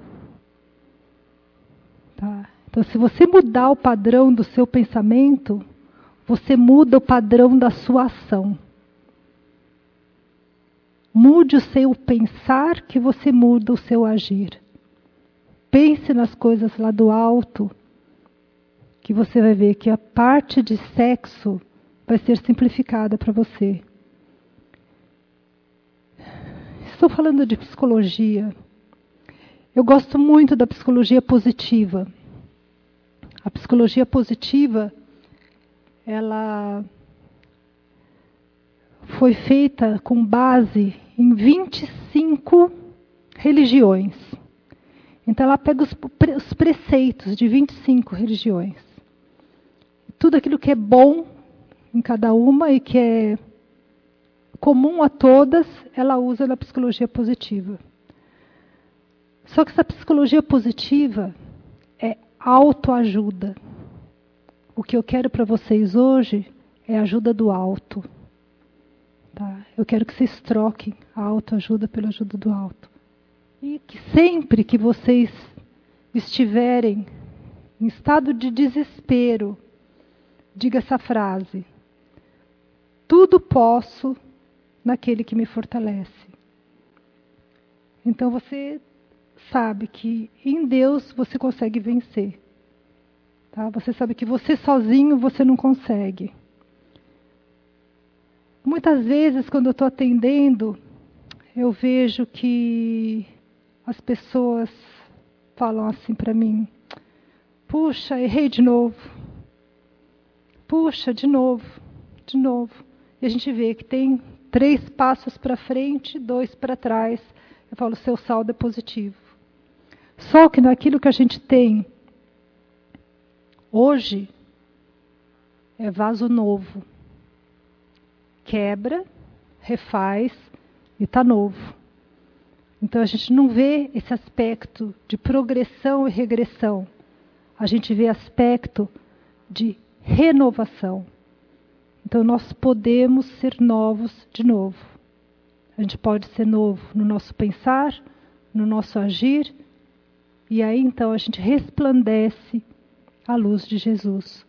Speaker 1: Tá? Então, se você mudar o padrão do seu pensamento, você muda o padrão da sua ação. Mude o seu pensar que você muda o seu agir. Pense nas coisas lá do alto, que você vai ver que a parte de sexo vai ser simplificada para você. Estou falando de psicologia. Eu gosto muito da psicologia positiva. A psicologia positiva, ela foi feita com base em 25 religiões. Então ela pega os, os preceitos de 25 religiões. Tudo aquilo que é bom em cada uma e que é comum a todas, ela usa na psicologia positiva. Só que essa psicologia positiva autoajuda. O que eu quero para vocês hoje é ajuda do alto. Tá? Eu quero que vocês troquem a autoajuda pela ajuda do alto. E que sempre que vocês estiverem em estado de desespero, diga essa frase: tudo posso naquele que me fortalece. Então você sabe que em Deus você consegue vencer. Tá? Você sabe que você sozinho você não consegue. Muitas vezes, quando eu estou atendendo, eu vejo que as pessoas falam assim para mim: Puxa, errei de novo. Puxa, de novo, de novo. E a gente vê que tem três passos para frente, dois para trás. Eu falo, seu saldo é positivo. Só que naquilo que a gente tem hoje é vaso novo. Quebra, refaz e está novo. Então a gente não vê esse aspecto de progressão e regressão. A gente vê aspecto de renovação. Então nós podemos ser novos de novo. A gente pode ser novo no nosso pensar, no nosso agir, e aí então a gente resplandece a luz de Jesus.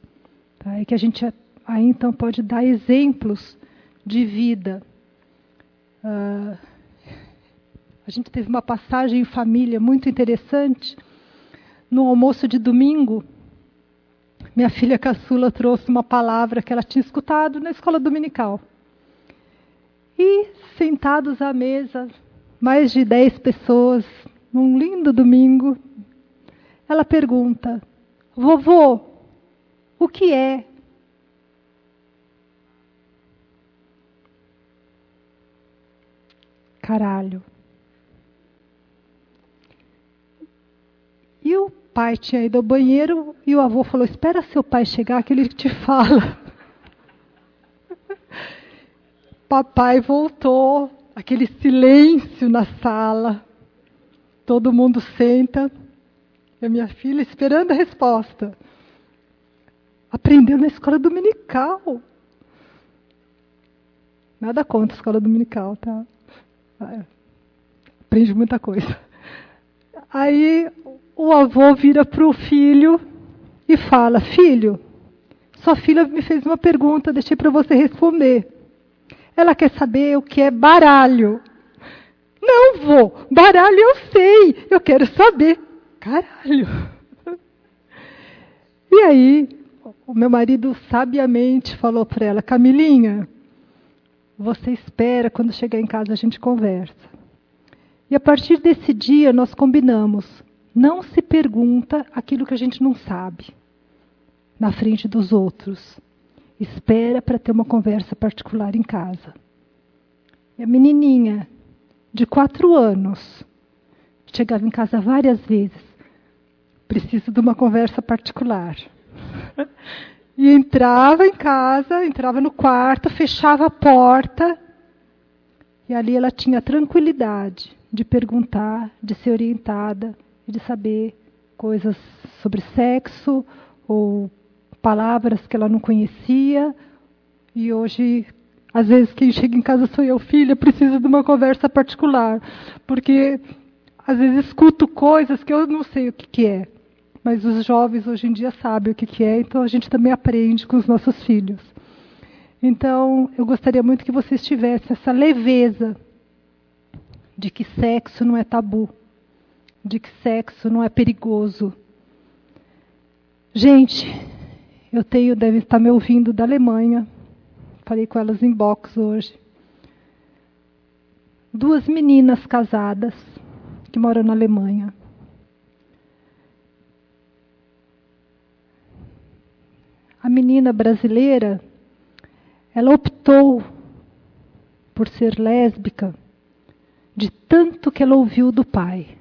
Speaker 1: Tá? E que a gente aí então pode dar exemplos de vida. Uh, a gente teve uma passagem em família muito interessante. No almoço de domingo, minha filha caçula trouxe uma palavra que ela tinha escutado na escola dominical. E sentados à mesa, mais de dez pessoas, num lindo domingo, ela pergunta: Vovô, o que é? Caralho. E o pai tinha ido ao banheiro e o avô falou: Espera seu pai chegar que ele te fala. Papai voltou, aquele silêncio na sala. Todo mundo senta. E a minha filha esperando a resposta. Aprendeu na escola dominical. Nada contra a escola dominical, tá? Aprende muita coisa. Aí o avô vira para o filho e fala: Filho, sua filha me fez uma pergunta, deixei para você responder. Ela quer saber o que é baralho. Não, vô, baralho eu sei, eu quero saber. Caralho. E aí, o meu marido sabiamente falou para ela: Camilinha, você espera, quando chegar em casa a gente conversa. E a partir desse dia nós combinamos: não se pergunta aquilo que a gente não sabe na frente dos outros. Espera para ter uma conversa particular em casa. E a menininha, de quatro anos, chegava em casa várias vezes. Preciso de uma conversa particular. E entrava em casa, entrava no quarto, fechava a porta. E ali ela tinha tranquilidade de perguntar, de ser orientada e de saber coisas sobre sexo ou palavras que ela não conhecia. E hoje, às vezes, quem chega em casa sou eu, filha, preciso de uma conversa particular. Porque às vezes escuto coisas que eu não sei o que, que é. Mas os jovens hoje em dia sabem o que, que é, então a gente também aprende com os nossos filhos. Então, eu gostaria muito que vocês tivessem essa leveza de que sexo não é tabu, de que sexo não é perigoso. Gente, eu tenho, deve estar me ouvindo da Alemanha, falei com elas em box hoje. Duas meninas casadas que moram na Alemanha. a menina brasileira, ela optou por ser lésbica de tanto que ela ouviu do pai.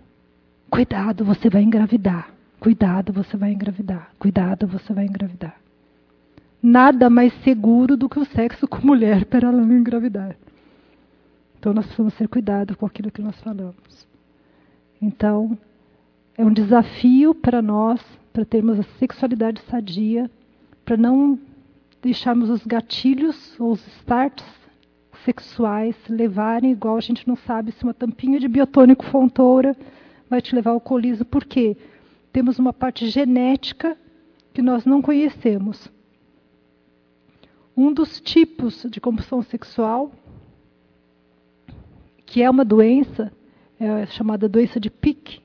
Speaker 1: Cuidado, você vai engravidar. Cuidado, você vai engravidar. Cuidado, você vai engravidar. Nada mais seguro do que o sexo com mulher para ela não engravidar. Então nós precisamos ter cuidado com aquilo que nós falamos. Então, é um desafio para nós, para termos a sexualidade sadia, para não deixarmos os gatilhos ou os starts sexuais levarem, igual a gente não sabe se uma tampinha de biotônico fontoura vai te levar ao coliso. Por quê? Temos uma parte genética que nós não conhecemos. Um dos tipos de compulsão sexual, que é uma doença, é chamada doença de Pick,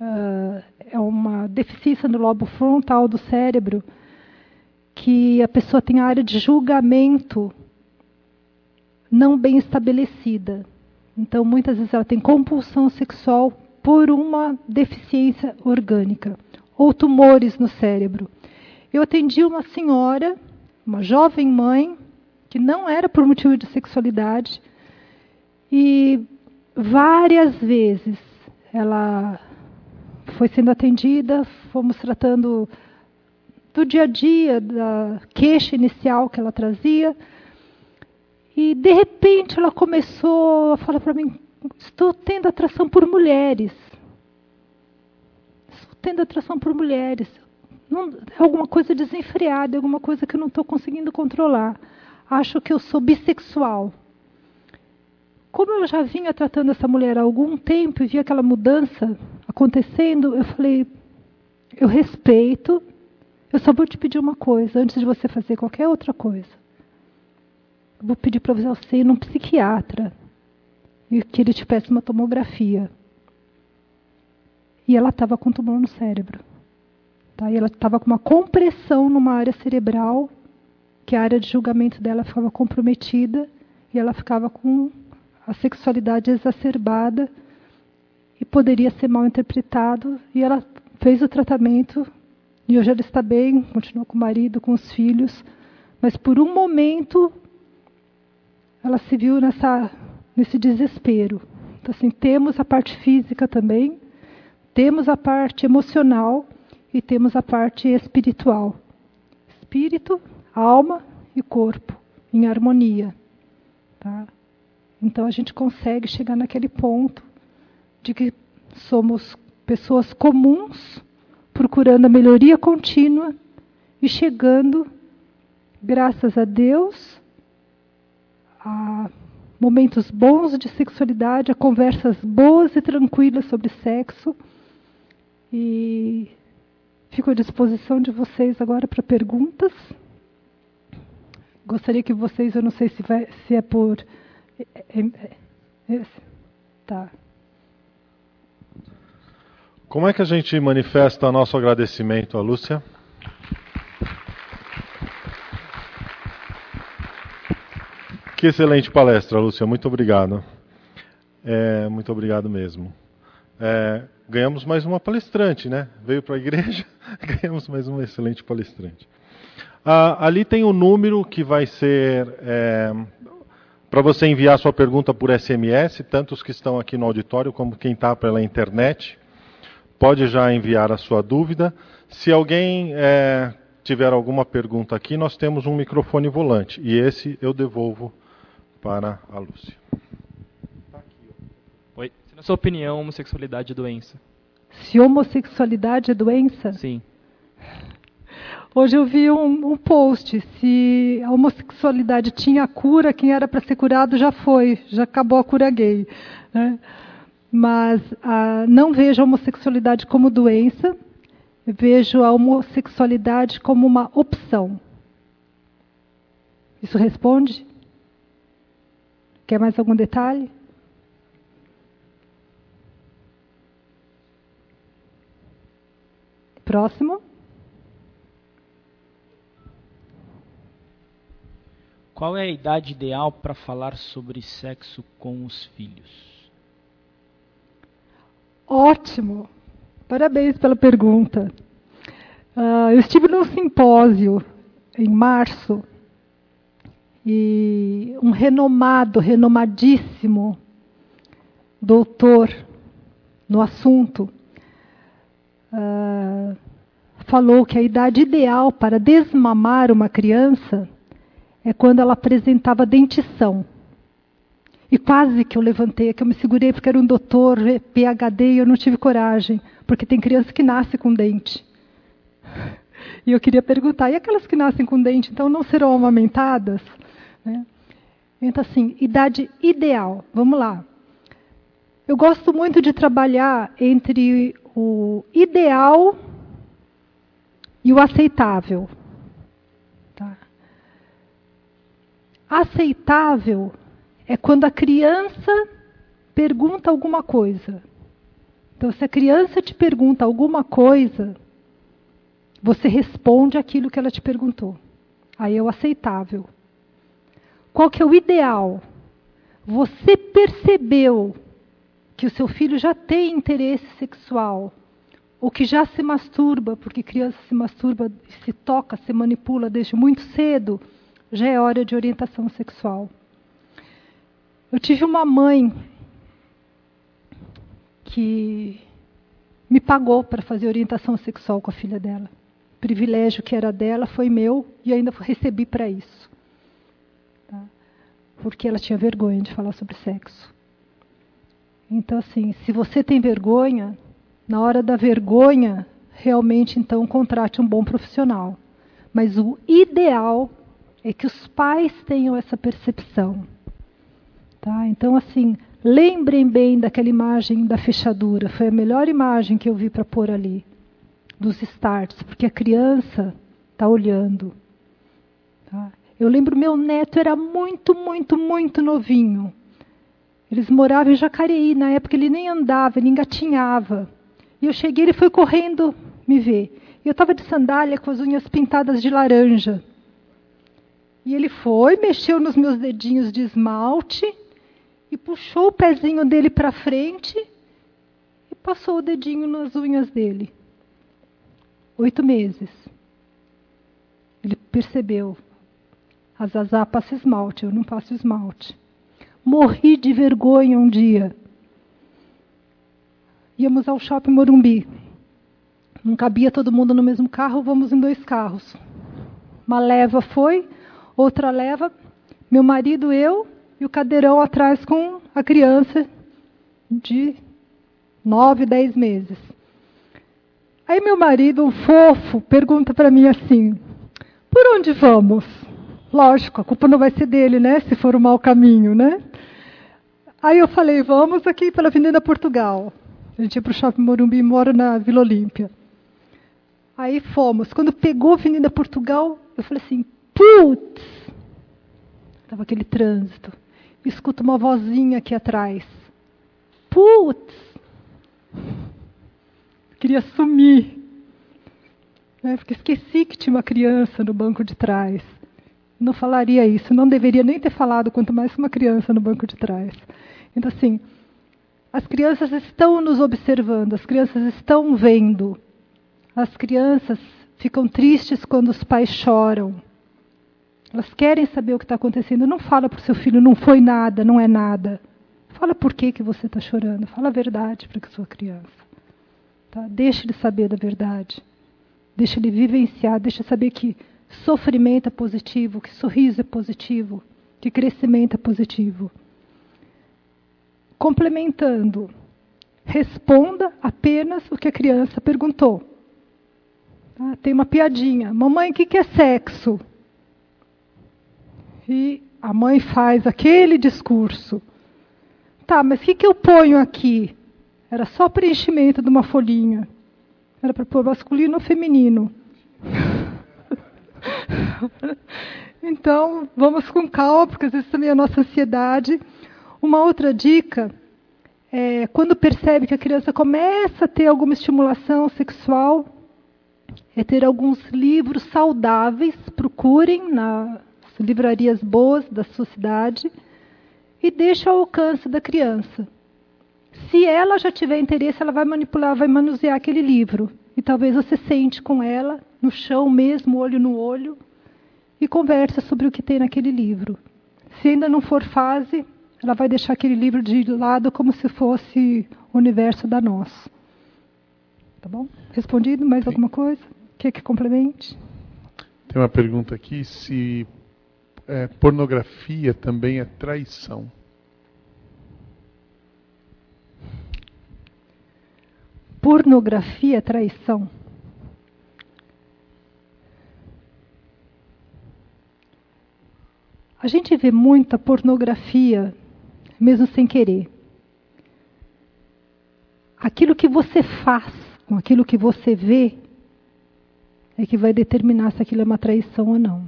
Speaker 1: uh, é uma deficiência no lobo frontal do cérebro, que a pessoa tem a área de julgamento não bem estabelecida. Então, muitas vezes ela tem compulsão sexual por uma deficiência orgânica ou tumores no cérebro. Eu atendi uma senhora, uma jovem mãe, que não era por motivo de sexualidade, e várias vezes ela foi sendo atendida, fomos tratando do dia a dia, da queixa inicial que ela trazia. E de repente ela começou a falar para mim: estou tendo atração por mulheres. Estou tendo atração por mulheres. Não, é alguma coisa desenfreada, alguma coisa que eu não estou conseguindo controlar. Acho que eu sou bissexual. Como eu já vinha tratando essa mulher há algum tempo e vi aquela mudança acontecendo, eu falei: eu respeito, eu só vou te pedir uma coisa antes de você fazer qualquer outra coisa. Eu vou pedir para você ir num psiquiatra e que ele te peça uma tomografia. E ela estava com tumor no cérebro. Tá? E ela estava com uma compressão numa área cerebral, que a área de julgamento dela ficava comprometida, e ela ficava com a sexualidade exacerbada e poderia ser mal interpretado. E ela fez o tratamento e hoje ela está bem, continua com o marido, com os filhos, mas por um momento ela se viu nessa, nesse desespero. Então, assim, temos a parte física também, temos a parte emocional e temos a parte espiritual. Espírito, alma e corpo em harmonia. Tá? Então a gente consegue chegar naquele ponto de que somos pessoas comuns procurando a melhoria contínua e chegando, graças a Deus, a momentos bons de sexualidade, a conversas boas e tranquilas sobre sexo. E fico à disposição de vocês agora para perguntas. Gostaria que vocês, eu não sei se, vai, se é por. É, é, é, tá.
Speaker 2: Como é que a gente manifesta nosso agradecimento a Lúcia? Que excelente palestra, Lúcia. Muito obrigado. É, muito obrigado mesmo. É, ganhamos mais uma palestrante, né? Veio para a igreja, ganhamos mais uma excelente palestrante. Ah, ali tem o um número que vai ser é, para você enviar sua pergunta por SMS, tanto os que estão aqui no auditório como quem está pela internet pode já enviar a sua dúvida. Se alguém é, tiver alguma pergunta aqui, nós temos um microfone volante e esse eu devolvo para a Lúcia.
Speaker 3: Na sua opinião, homossexualidade é doença?
Speaker 1: Se homossexualidade é doença?
Speaker 3: Sim.
Speaker 1: Hoje eu vi um, um, post, se a homossexualidade tinha cura, quem era para ser curado já foi, já acabou a cura gay. Né? Mas ah, não vejo a homossexualidade como doença, vejo a homossexualidade como uma opção. Isso responde? Quer mais algum detalhe? Próximo.
Speaker 3: Qual é a idade ideal para falar sobre sexo com os filhos?
Speaker 1: Ótimo! Parabéns pela pergunta. Uh, eu estive num simpósio em março e um renomado, renomadíssimo doutor no assunto uh, falou que a idade ideal para desmamar uma criança é quando ela apresentava dentição. E quase que eu levantei, que eu me segurei porque era um doutor, PhD, e eu não tive coragem, porque tem criança que nasce com dente. E eu queria perguntar, e aquelas que nascem com dente, então não serão amamentadas? Né? Então, assim, idade ideal. Vamos lá. Eu gosto muito de trabalhar entre o ideal e o aceitável. Tá? Aceitável é quando a criança pergunta alguma coisa. Então, se a criança te pergunta alguma coisa, você responde aquilo que ela te perguntou. Aí é o aceitável. Qual que é o ideal? Você percebeu que o seu filho já tem interesse sexual, ou que já se masturba, porque criança se masturba, se toca, se manipula desde muito cedo, já é hora de orientação sexual. Eu tive uma mãe que me pagou para fazer orientação sexual com a filha dela. O privilégio que era dela foi meu e ainda recebi para isso. Tá? Porque ela tinha vergonha de falar sobre sexo. Então, assim, se você tem vergonha, na hora da vergonha, realmente então contrate um bom profissional. Mas o ideal é que os pais tenham essa percepção Tá? Então, assim, lembrem bem daquela imagem da fechadura. Foi a melhor imagem que eu vi para pôr ali, dos starts, porque a criança está olhando. Tá? Eu lembro, meu neto era muito, muito, muito novinho. Eles moravam em Jacareí, na época ele nem andava, ele engatinhava. E eu cheguei, ele foi correndo me ver. Eu estava de sandália com as unhas pintadas de laranja. E ele foi, mexeu nos meus dedinhos de esmalte e puxou o pezinho dele para frente e passou o dedinho nas unhas dele. Oito meses. Ele percebeu. A Zazá passa esmalte, eu não passo esmalte. Morri de vergonha um dia. Íamos ao shopping Morumbi. Não cabia todo mundo no mesmo carro, vamos em dois carros. Uma leva foi, outra leva, meu marido, eu e o cadeirão atrás com a criança de nove, dez meses. Aí meu marido, um fofo, pergunta para mim assim: por onde vamos? Lógico, a culpa não vai ser dele, né? Se for o um mau caminho, né? Aí eu falei: vamos aqui pela Avenida Portugal. A gente ia para o Shopping Morumbi mora na Vila Olímpia. Aí fomos. Quando pegou a Avenida Portugal, eu falei assim: putz! Estava aquele trânsito. Escuto uma vozinha aqui atrás. Putz! Queria sumir. Né? Porque esqueci que tinha uma criança no banco de trás. Não falaria isso, não deveria nem ter falado, quanto mais uma criança no banco de trás. Então, assim, as crianças estão nos observando, as crianças estão vendo. As crianças ficam tristes quando os pais choram. Elas querem saber o que está acontecendo. Não fala para o seu filho, não foi nada, não é nada. Fala por que, que você está chorando. Fala a verdade para a sua criança. Tá? Deixa ele saber da verdade. Deixa ele vivenciar, deixa ele saber que sofrimento é positivo, que sorriso é positivo, que crescimento é positivo. Complementando, responda apenas o que a criança perguntou. Ah, tem uma piadinha. Mamãe, o que, que é sexo? E a mãe faz aquele discurso. Tá, mas o que, que eu ponho aqui? Era só preenchimento de uma folhinha. Era para pôr masculino ou feminino. então, vamos com calma, porque às vezes também a nossa ansiedade. Uma outra dica é quando percebe que a criança começa a ter alguma estimulação sexual, é ter alguns livros saudáveis, procurem na livrarias boas da sua cidade e deixa ao alcance da criança. Se ela já tiver interesse, ela vai manipular, vai manusear aquele livro. E talvez você sente com ela, no chão mesmo, olho no olho, e conversa sobre o que tem naquele livro. Se ainda não for fase, ela vai deixar aquele livro de lado como se fosse o universo da nós. Tá bom? Respondido? Mais Sim. alguma coisa? Quer que complemente?
Speaker 4: Tem uma pergunta aqui: se é, pornografia também é traição.
Speaker 1: Pornografia é traição. A gente vê muita pornografia, mesmo sem querer. Aquilo que você faz com aquilo que você vê é que vai determinar se aquilo é uma traição ou não.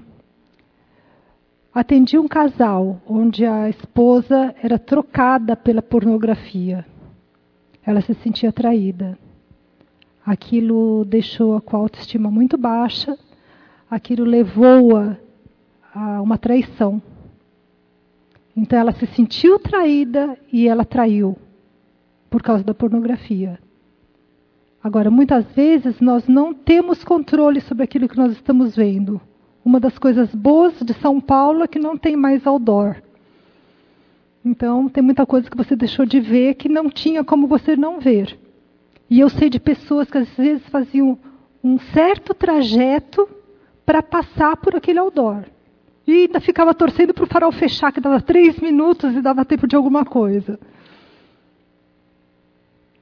Speaker 1: Atendi um casal onde a esposa era trocada pela pornografia. Ela se sentia traída. Aquilo deixou-a com a autoestima muito baixa, aquilo levou-a a uma traição. Então ela se sentiu traída e ela traiu por causa da pornografia. Agora, muitas vezes nós não temos controle sobre aquilo que nós estamos vendo. Uma das coisas boas de São Paulo é que não tem mais outdoor. Então, tem muita coisa que você deixou de ver que não tinha como você não ver. E eu sei de pessoas que às vezes faziam um certo trajeto para passar por aquele outdoor. E ainda ficava torcendo para o farol fechar, que dava três minutos e dava tempo de alguma coisa.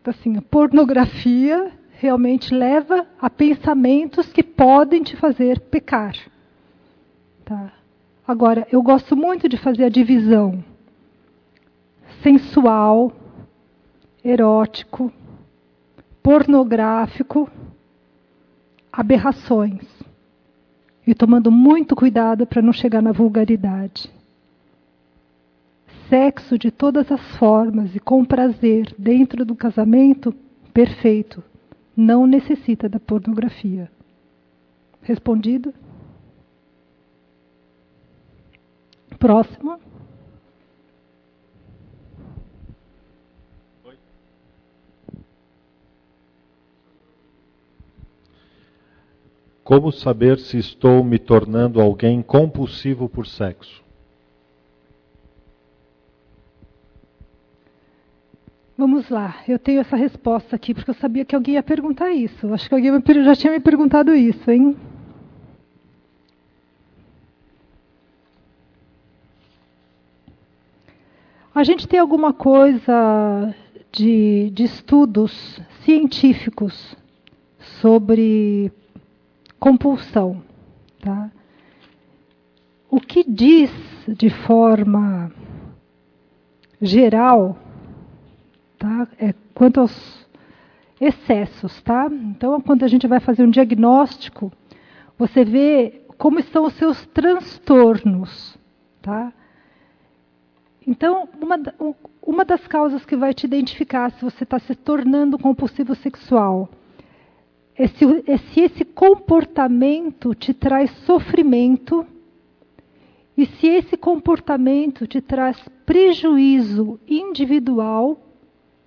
Speaker 1: Então, assim, a pornografia realmente leva a pensamentos que podem te fazer pecar. Tá? Agora, eu gosto muito de fazer a divisão sensual, erótico, pornográfico, aberrações. E tomando muito cuidado para não chegar na vulgaridade. Sexo de todas as formas e com prazer dentro do casamento, perfeito. Não necessita da pornografia. Respondido? Próximo.
Speaker 2: Como saber se estou me tornando alguém compulsivo por sexo?
Speaker 1: Vamos lá, eu tenho essa resposta aqui porque eu sabia que alguém ia perguntar isso. Acho que alguém já tinha me perguntado isso, hein? A gente tem alguma coisa de, de estudos científicos sobre compulsão. Tá? O que diz de forma geral tá? é quanto aos excessos. Tá? Então, quando a gente vai fazer um diagnóstico, você vê como estão os seus transtornos. Tá? Então, uma, uma das causas que vai te identificar se você está se tornando compulsivo sexual se, é se esse comportamento te traz sofrimento e se esse comportamento te traz prejuízo individual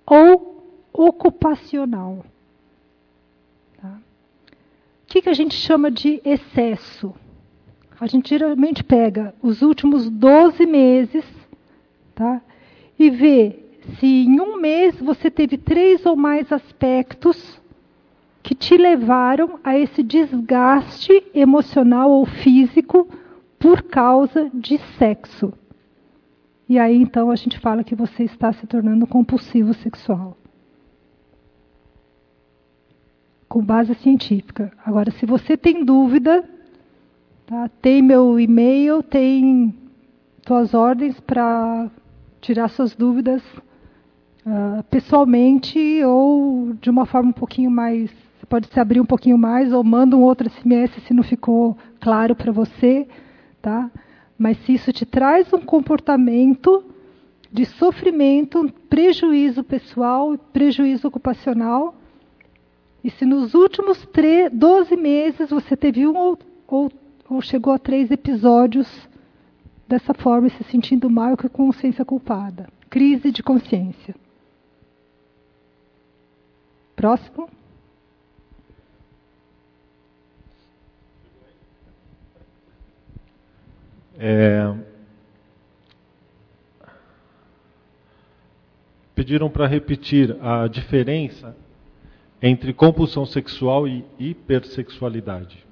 Speaker 1: ou ocupacional. Tá? O que, que a gente chama de excesso? A gente geralmente pega os últimos 12 meses tá? e vê se em um mês você teve três ou mais aspectos que te levaram a esse desgaste emocional ou físico por causa de sexo. E aí então a gente fala que você está se tornando compulsivo sexual. Com base científica. Agora, se você tem dúvida, tá, tem meu e-mail, tem suas ordens para tirar suas dúvidas uh, pessoalmente ou de uma forma um pouquinho mais. Pode se abrir um pouquinho mais ou manda um outro SMS se não ficou claro para você, tá? Mas se isso te traz um comportamento de sofrimento, prejuízo pessoal, prejuízo ocupacional, e se nos últimos 3, 12 meses você teve um ou, ou, ou chegou a três episódios dessa forma, se sentindo mal com consciência culpada. Crise de consciência. Próximo.
Speaker 2: É... Pediram para repetir a diferença entre compulsão sexual e hipersexualidade.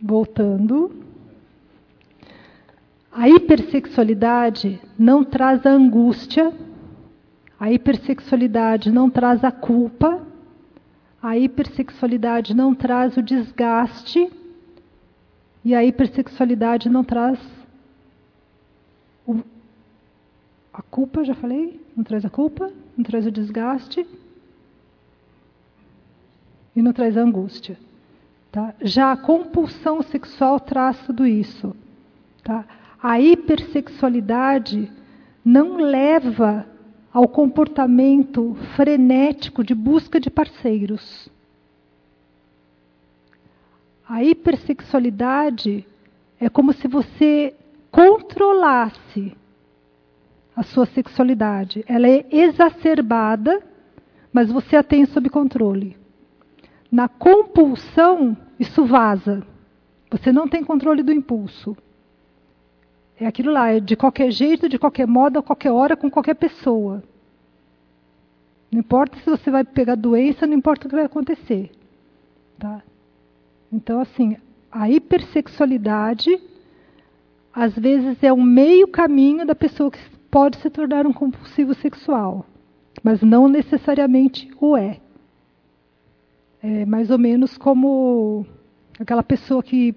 Speaker 1: Voltando. A hipersexualidade não traz a angústia, a hipersexualidade não traz a culpa, a hipersexualidade não traz o desgaste e a hipersexualidade não traz o, a culpa, já falei? Não traz a culpa, não traz o desgaste e não traz a angústia. Tá? Já a compulsão sexual traz tudo isso. Tá? A hipersexualidade não leva ao comportamento frenético de busca de parceiros. A hipersexualidade é como se você controlasse a sua sexualidade. Ela é exacerbada, mas você a tem sob controle. Na compulsão, isso vaza. Você não tem controle do impulso. É aquilo lá, é de qualquer jeito, de qualquer modo, a qualquer hora, com qualquer pessoa. Não importa se você vai pegar doença, não importa o que vai acontecer. Tá? Então, assim, a hipersexualidade, às vezes, é um meio caminho da pessoa que pode se tornar um compulsivo sexual, mas não necessariamente o é. É mais ou menos como aquela pessoa que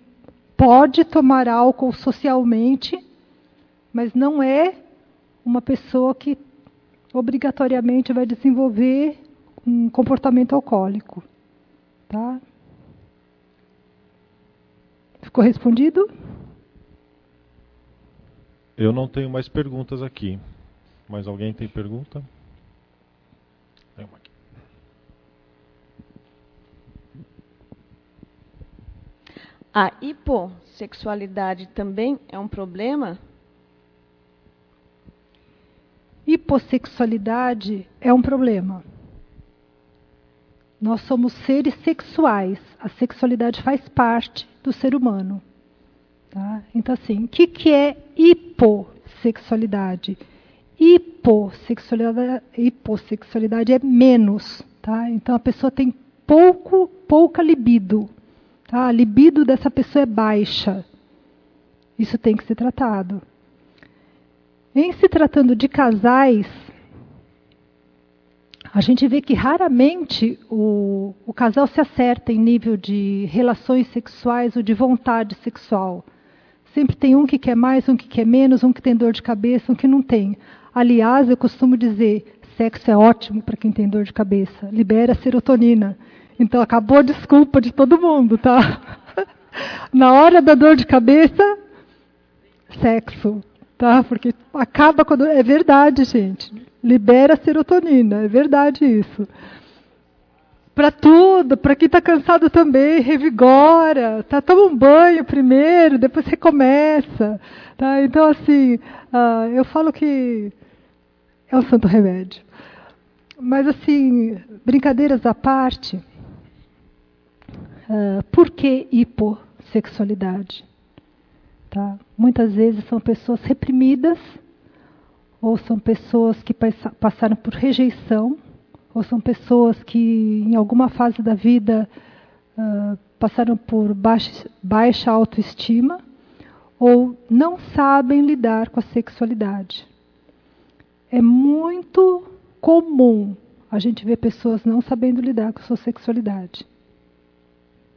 Speaker 1: pode tomar álcool socialmente, mas não é uma pessoa que obrigatoriamente vai desenvolver um comportamento alcoólico. Tá? Ficou respondido?
Speaker 2: Eu não tenho mais perguntas aqui. Mas alguém tem pergunta? Tem uma aqui.
Speaker 5: A hipossexualidade também é um problema?
Speaker 1: Hipossexualidade é um problema. Nós somos seres sexuais. A sexualidade faz parte do ser humano. Tá? Então, assim, o que, que é hipossexualidade? Hipossexualidade, hipossexualidade é menos. Tá? Então, a pessoa tem pouco, pouca libido. Tá? A libido dessa pessoa é baixa. Isso tem que ser tratado. Em se tratando de casais, a gente vê que raramente o, o, casal se acerta em nível de relações sexuais ou de vontade sexual. Sempre tem um que quer mais, um que quer menos, um que tem dor de cabeça, um que não tem. Aliás, eu costumo dizer, sexo é ótimo para quem tem dor de cabeça, libera serotonina. Então acabou a desculpa de todo mundo, tá? Na hora da dor de cabeça, sexo, tá? Porque acaba quando é verdade, gente. Libera serotonina, é verdade isso. Para tudo, para quem está cansado também, revigora, tá? Toma um banho primeiro, depois recomeça, tá? Então assim, uh, eu falo que é um santo remédio. Mas assim, brincadeiras à parte, uh, por que hipossexualidade? Tá? Muitas vezes são pessoas reprimidas, ou são pessoas que passaram por rejeição, ou são pessoas que em alguma fase da vida uh, passaram por baixa, baixa autoestima, ou não sabem lidar com a sexualidade. É muito comum a gente ver pessoas não sabendo lidar com a sua sexualidade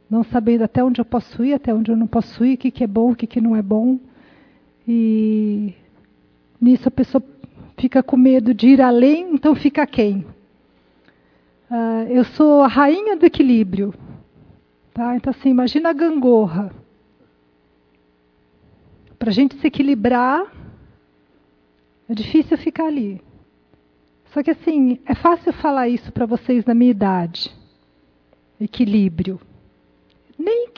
Speaker 1: não sabendo até onde eu posso ir, até onde eu não posso ir, o que, que é bom, o que, que não é bom. E nisso a pessoa fica com medo de ir além, então fica quem? Uh, eu sou a rainha do equilíbrio. Tá? Então, assim, imagina a gangorra. Para a gente se equilibrar, é difícil ficar ali. Só que, assim, é fácil falar isso para vocês na minha idade. Equilíbrio.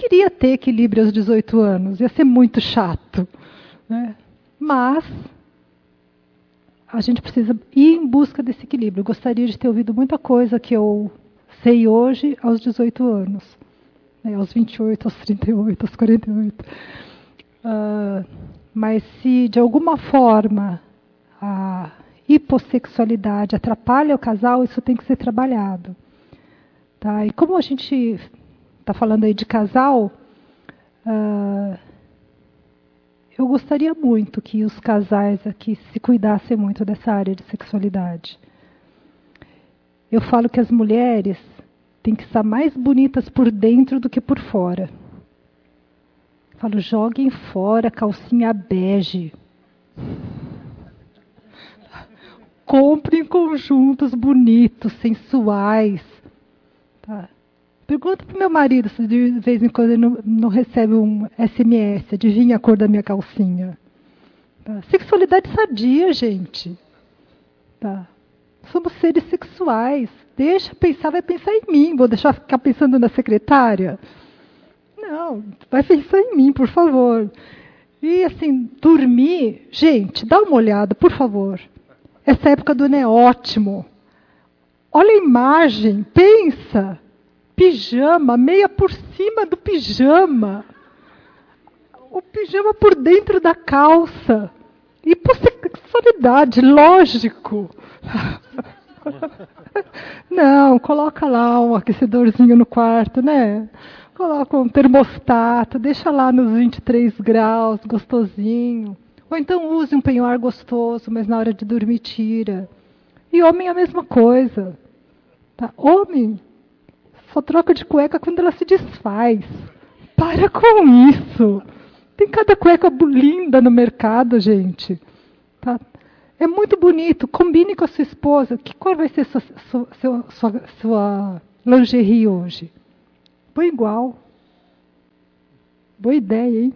Speaker 1: Queria ter equilíbrio aos 18 anos, ia ser muito chato. Né? Mas a gente precisa ir em busca desse equilíbrio. Eu gostaria de ter ouvido muita coisa que eu sei hoje aos 18 anos, né? aos 28, aos 38, aos 48. Uh, mas se de alguma forma a hipossexualidade atrapalha o casal, isso tem que ser trabalhado. Tá? E como a gente está falando aí de casal, uh, eu gostaria muito que os casais aqui se cuidassem muito dessa área de sexualidade. Eu falo que as mulheres têm que estar mais bonitas por dentro do que por fora. Eu falo, joguem fora calcinha bege. Comprem conjuntos bonitos, sensuais. Tá? Pergunta pro meu marido se de vez em quando ele não, não recebe um SMS, adivinha a cor da minha calcinha. Tá? Sexualidade sadia, gente. Tá? Somos seres sexuais. Deixa pensar, vai pensar em mim. Vou deixar ficar pensando na secretária? Não, vai pensar em mim, por favor. E assim, dormir, gente, dá uma olhada, por favor. Essa época do ano é ótimo. Olha a imagem, pensa pijama, meia por cima do pijama. O pijama por dentro da calça. E sexualidade, lógico. Não, coloca lá um aquecedorzinho no quarto, né? Coloca um termostato, deixa lá nos 23 graus, gostosinho. Ou então use um penhoar gostoso, mas na hora de dormir tira. E homem é a mesma coisa. Tá? Homem, só troca de cueca quando ela se desfaz. Para com isso. Tem cada cueca linda no mercado, gente. Tá? É muito bonito. Combine com a sua esposa. Que cor vai ser sua, sua, sua, sua lingerie hoje? Põe igual. Boa ideia, hein?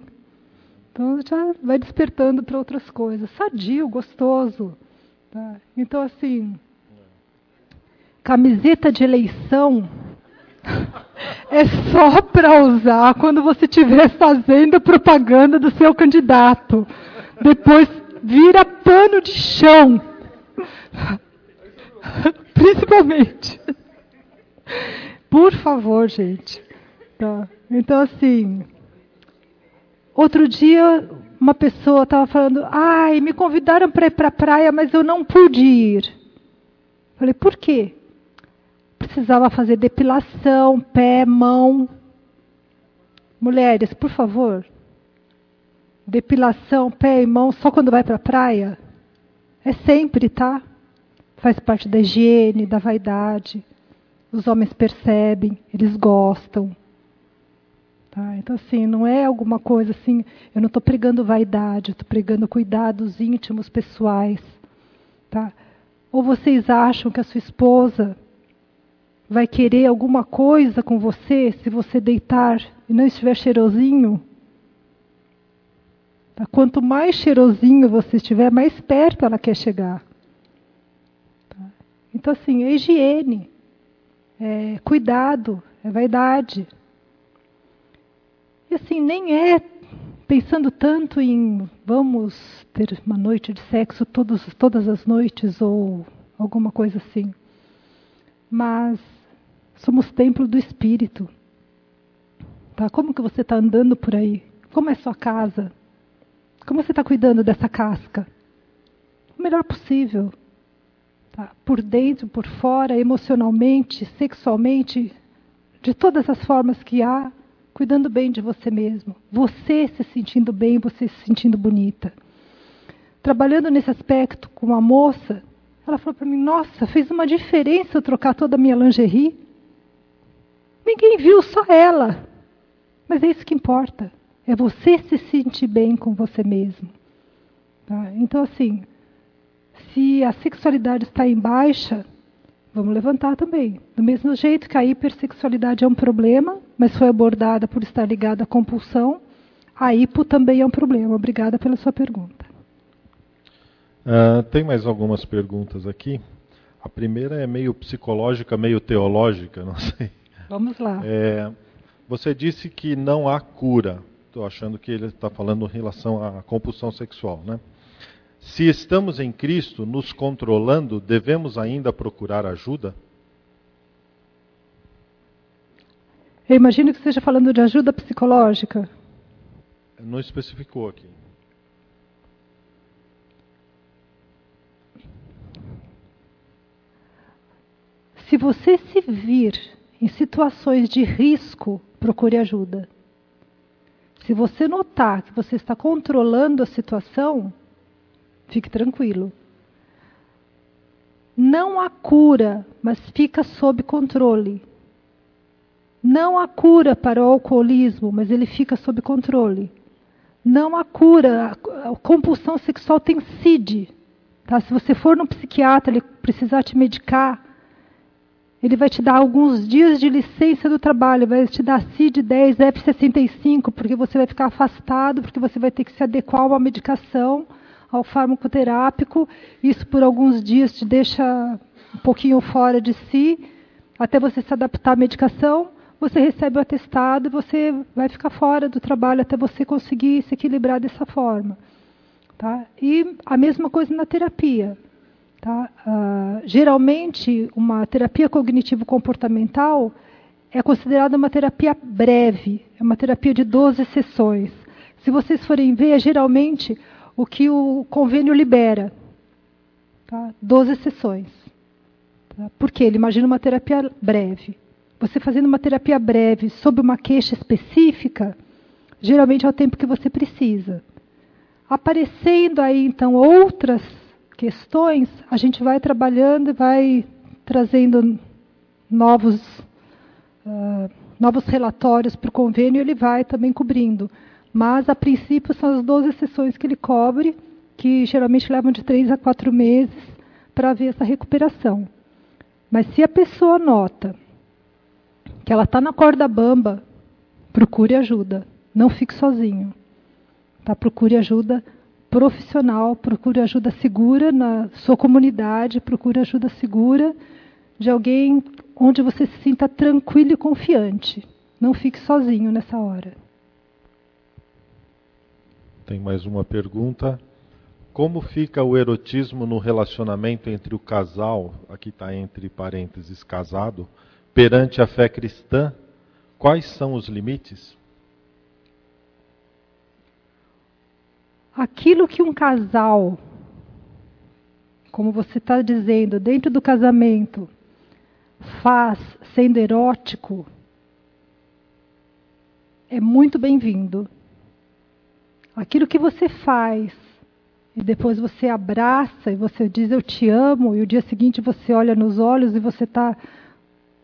Speaker 1: Então já vai despertando para outras coisas. Sadio, gostoso. Tá? Então, assim, camiseta de eleição é só para usar quando você estiver fazendo propaganda do seu candidato. Depois vira pano de chão. Principalmente. Por favor, gente. Tá. Então, assim, outro dia uma pessoa estava falando, ai, me convidaram para ir para a praia, mas eu não pude ir. Falei, por quê? Precisava fazer depilação, pé, mão. Mulheres, por favor. Depilação, pé e mão só quando vai para a praia? É sempre, tá? Faz parte da higiene, da vaidade. Os homens percebem, eles gostam. Tá? Então, assim, não é alguma coisa assim. Eu não estou pregando vaidade, estou pregando cuidados íntimos, pessoais. Tá? Ou vocês acham que a sua esposa vai querer alguma coisa com você se você deitar e não estiver cheirosinho? Tá? Quanto mais cheirosinho você estiver, mais perto ela quer chegar. Tá? Então, assim, é higiene, é cuidado, é vaidade. E assim, nem é pensando tanto em vamos ter uma noite de sexo todos, todas as noites ou alguma coisa assim. Mas somos templo do Espírito. Tá? Como que você está andando por aí? Como é sua casa? Como você está cuidando dessa casca? O melhor possível. Tá? Por dentro, por fora, emocionalmente, sexualmente, de todas as formas que há, cuidando bem de você mesmo. Você se sentindo bem, você se sentindo bonita. Trabalhando nesse aspecto com uma moça, ela falou para mim: Nossa, fez uma diferença eu trocar toda a minha lingerie. Ninguém viu, só ela. Mas é isso que importa. É você se sentir bem com você mesmo. Tá? Então, assim, se a sexualidade está em baixa, vamos levantar também. Do mesmo jeito que a hipersexualidade é um problema, mas foi abordada por estar ligada à compulsão, a hipo também é um problema. Obrigada pela sua pergunta.
Speaker 2: Uh, tem mais algumas perguntas aqui. A primeira é meio psicológica, meio teológica, não sei.
Speaker 1: Vamos lá.
Speaker 2: É, você disse que não há cura estou achando que ele está falando em relação à compulsão sexual, né? Se estamos em Cristo, nos controlando, devemos ainda procurar ajuda?
Speaker 1: Eu imagino que esteja falando de ajuda psicológica.
Speaker 2: Não especificou aqui.
Speaker 1: Se você se vir em situações de risco, procure ajuda. Se você notar que você está controlando a situação, fique tranquilo. Não há cura, mas fica sob controle. Não há cura para o alcoolismo, mas ele fica sob controle. Não há cura. A compulsão sexual tem CID. Tá? Se você for no psiquiatra, ele precisar te medicar, ele vai te dar alguns dias de licença do trabalho, vai te dar CID-10, F65, porque você vai ficar afastado, porque você vai ter que se adequar uma medicação, ao farmacoterápico. Isso por alguns dias te deixa um pouquinho fora de si, até você se adaptar à medicação. Você recebe o atestado e você vai ficar fora do trabalho até você conseguir se equilibrar dessa forma. Tá? E a mesma coisa na terapia. Tá? Uh, geralmente, uma terapia cognitivo-comportamental é considerada uma terapia breve, é uma terapia de 12 sessões. Se vocês forem ver, é geralmente o que o convênio libera. Tá? 12 sessões. Tá? Por quê? Ele imagina uma terapia breve. Você fazendo uma terapia breve sobre uma queixa específica, geralmente é o tempo que você precisa. Aparecendo aí, então, outras questões, a gente vai trabalhando e vai trazendo novos, uh, novos relatórios para o convênio e ele vai também cobrindo. Mas, a princípio, são as 12 sessões que ele cobre, que geralmente levam de 3 a 4 meses para ver essa recuperação. Mas se a pessoa nota que ela está na corda bamba, procure ajuda. Não fique sozinho. Tá? Procure ajuda profissional, procure ajuda segura na sua comunidade, procure ajuda segura de alguém onde você se sinta tranquilo e confiante. Não fique sozinho nessa hora.
Speaker 2: Tem mais uma pergunta. Como fica o erotismo no relacionamento entre o casal, aqui está entre parênteses casado, perante a fé cristã, quais são os limites?
Speaker 1: Aquilo que um casal, como você está dizendo, dentro do casamento, faz sendo erótico, é muito bem-vindo. Aquilo que você faz e depois você abraça e você diz eu te amo, e o dia seguinte você olha nos olhos e você está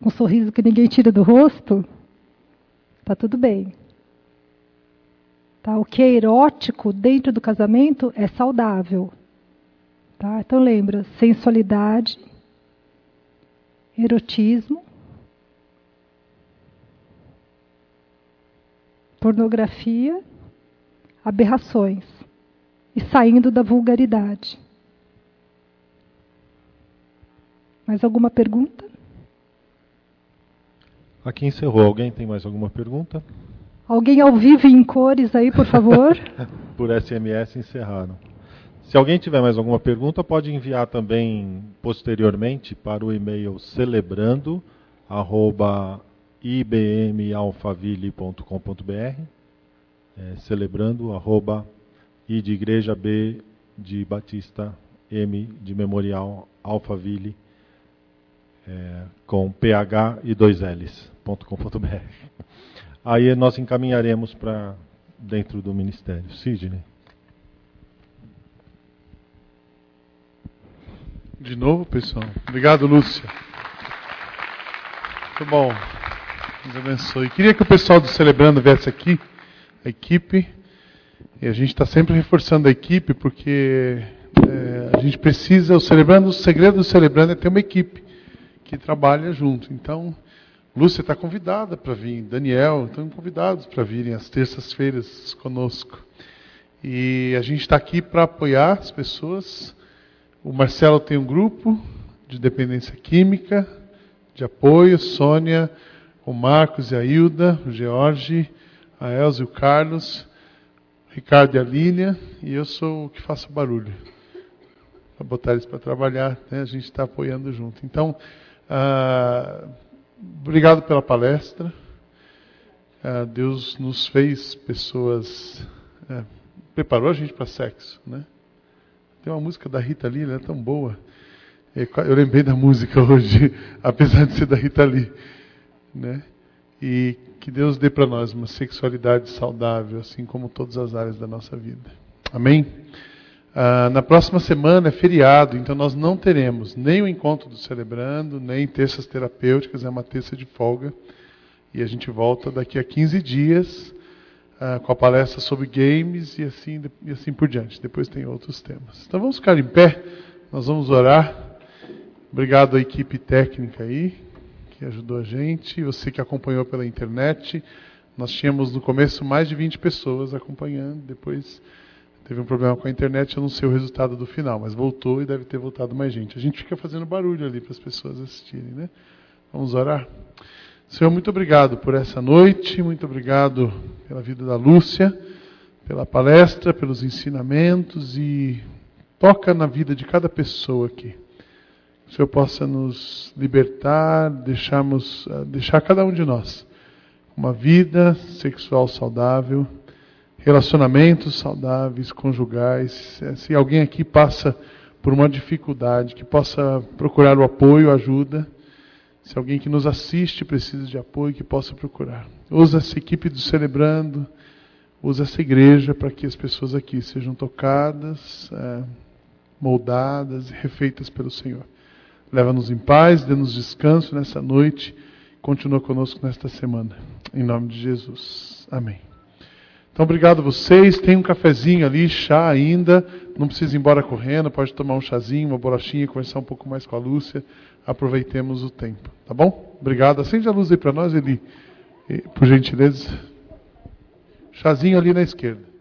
Speaker 1: com um sorriso que ninguém tira do rosto, está tudo bem. Tá? O que é erótico dentro do casamento é saudável. Tá? Então lembra, sensualidade, erotismo, pornografia, aberrações e saindo da vulgaridade. Mais alguma pergunta?
Speaker 2: Aqui encerrou. Alguém tem mais alguma pergunta?
Speaker 1: Alguém ao vivo em cores aí, por favor?
Speaker 2: por SMS encerraram. Se alguém tiver mais alguma pergunta, pode enviar também posteriormente para o e-mail celebrando@ibmalfaville.com.br, é, celebrando arroba, i de igreja b de Batista m de memorial Alphaville é, com ph e dois l's.com.br. Aí nós encaminharemos para dentro do ministério. Sidney.
Speaker 4: De novo, pessoal. Obrigado, Lúcia. Muito bom. Deus abençoe. Queria que o pessoal do Celebrando viesse aqui, a equipe. E a gente está sempre reforçando a equipe, porque é, a gente precisa, o Celebrando, o segredo do Celebrando é ter uma equipe que trabalha junto. Então, Lúcia está convidada para vir, Daniel, estão convidados para virem às terças-feiras conosco. E a gente está aqui para apoiar as pessoas. O Marcelo tem um grupo de dependência química, de apoio, Sônia, o Marcos e a Hilda, o George, a Elza e o Carlos, Ricardo e a Línia, e eu sou o que faço barulho. Para botar eles para trabalhar, né? a gente está apoiando junto. Então, ah, Obrigado pela palestra. Uh, Deus nos fez pessoas. Uh, preparou a gente para sexo, né? Tem uma música da Rita Lee, ela é tão boa. Eu lembrei da música hoje, apesar de ser da Rita Lee, né? E que Deus dê para nós uma sexualidade saudável, assim como todas as áreas da nossa vida. Amém? Ah, na próxima semana é feriado, então nós não teremos nem o encontro do Celebrando, nem terças terapêuticas, é uma terça de folga. E a gente volta daqui a 15 dias ah, com a palestra sobre games e assim, e assim por diante. Depois tem outros temas. Então vamos ficar em pé, nós vamos orar. Obrigado à equipe técnica aí, que ajudou a gente, você que acompanhou pela internet. Nós tínhamos no começo mais de 20 pessoas acompanhando, depois Teve um problema com a internet, eu não sei o resultado do final, mas voltou e deve ter voltado mais gente. A gente fica fazendo barulho ali para as pessoas assistirem, né? Vamos orar? Senhor, muito obrigado por essa noite, muito obrigado pela vida da Lúcia, pela palestra, pelos ensinamentos e toca na vida de cada pessoa aqui. Que o Senhor possa nos libertar, deixarmos, ah, deixar cada um de nós uma vida sexual saudável relacionamentos saudáveis, conjugais. Se alguém aqui passa por uma dificuldade, que possa procurar o apoio, ajuda. Se alguém que nos assiste precisa de apoio, que possa procurar. Usa essa equipe do Celebrando, usa essa igreja para que as pessoas aqui sejam tocadas, é, moldadas e refeitas pelo Senhor. Leva-nos em paz, dê-nos descanso nessa noite. Continua conosco nesta semana. Em nome de Jesus. Amém. Então, obrigado a vocês. Tem um cafezinho ali, chá ainda. Não precisa ir embora correndo, pode tomar um chazinho, uma bolachinha, conversar um pouco mais com a Lúcia. Aproveitemos o tempo, tá bom? Obrigado. Acende a luz aí para nós, Eli, por gentileza. Chazinho ali na esquerda.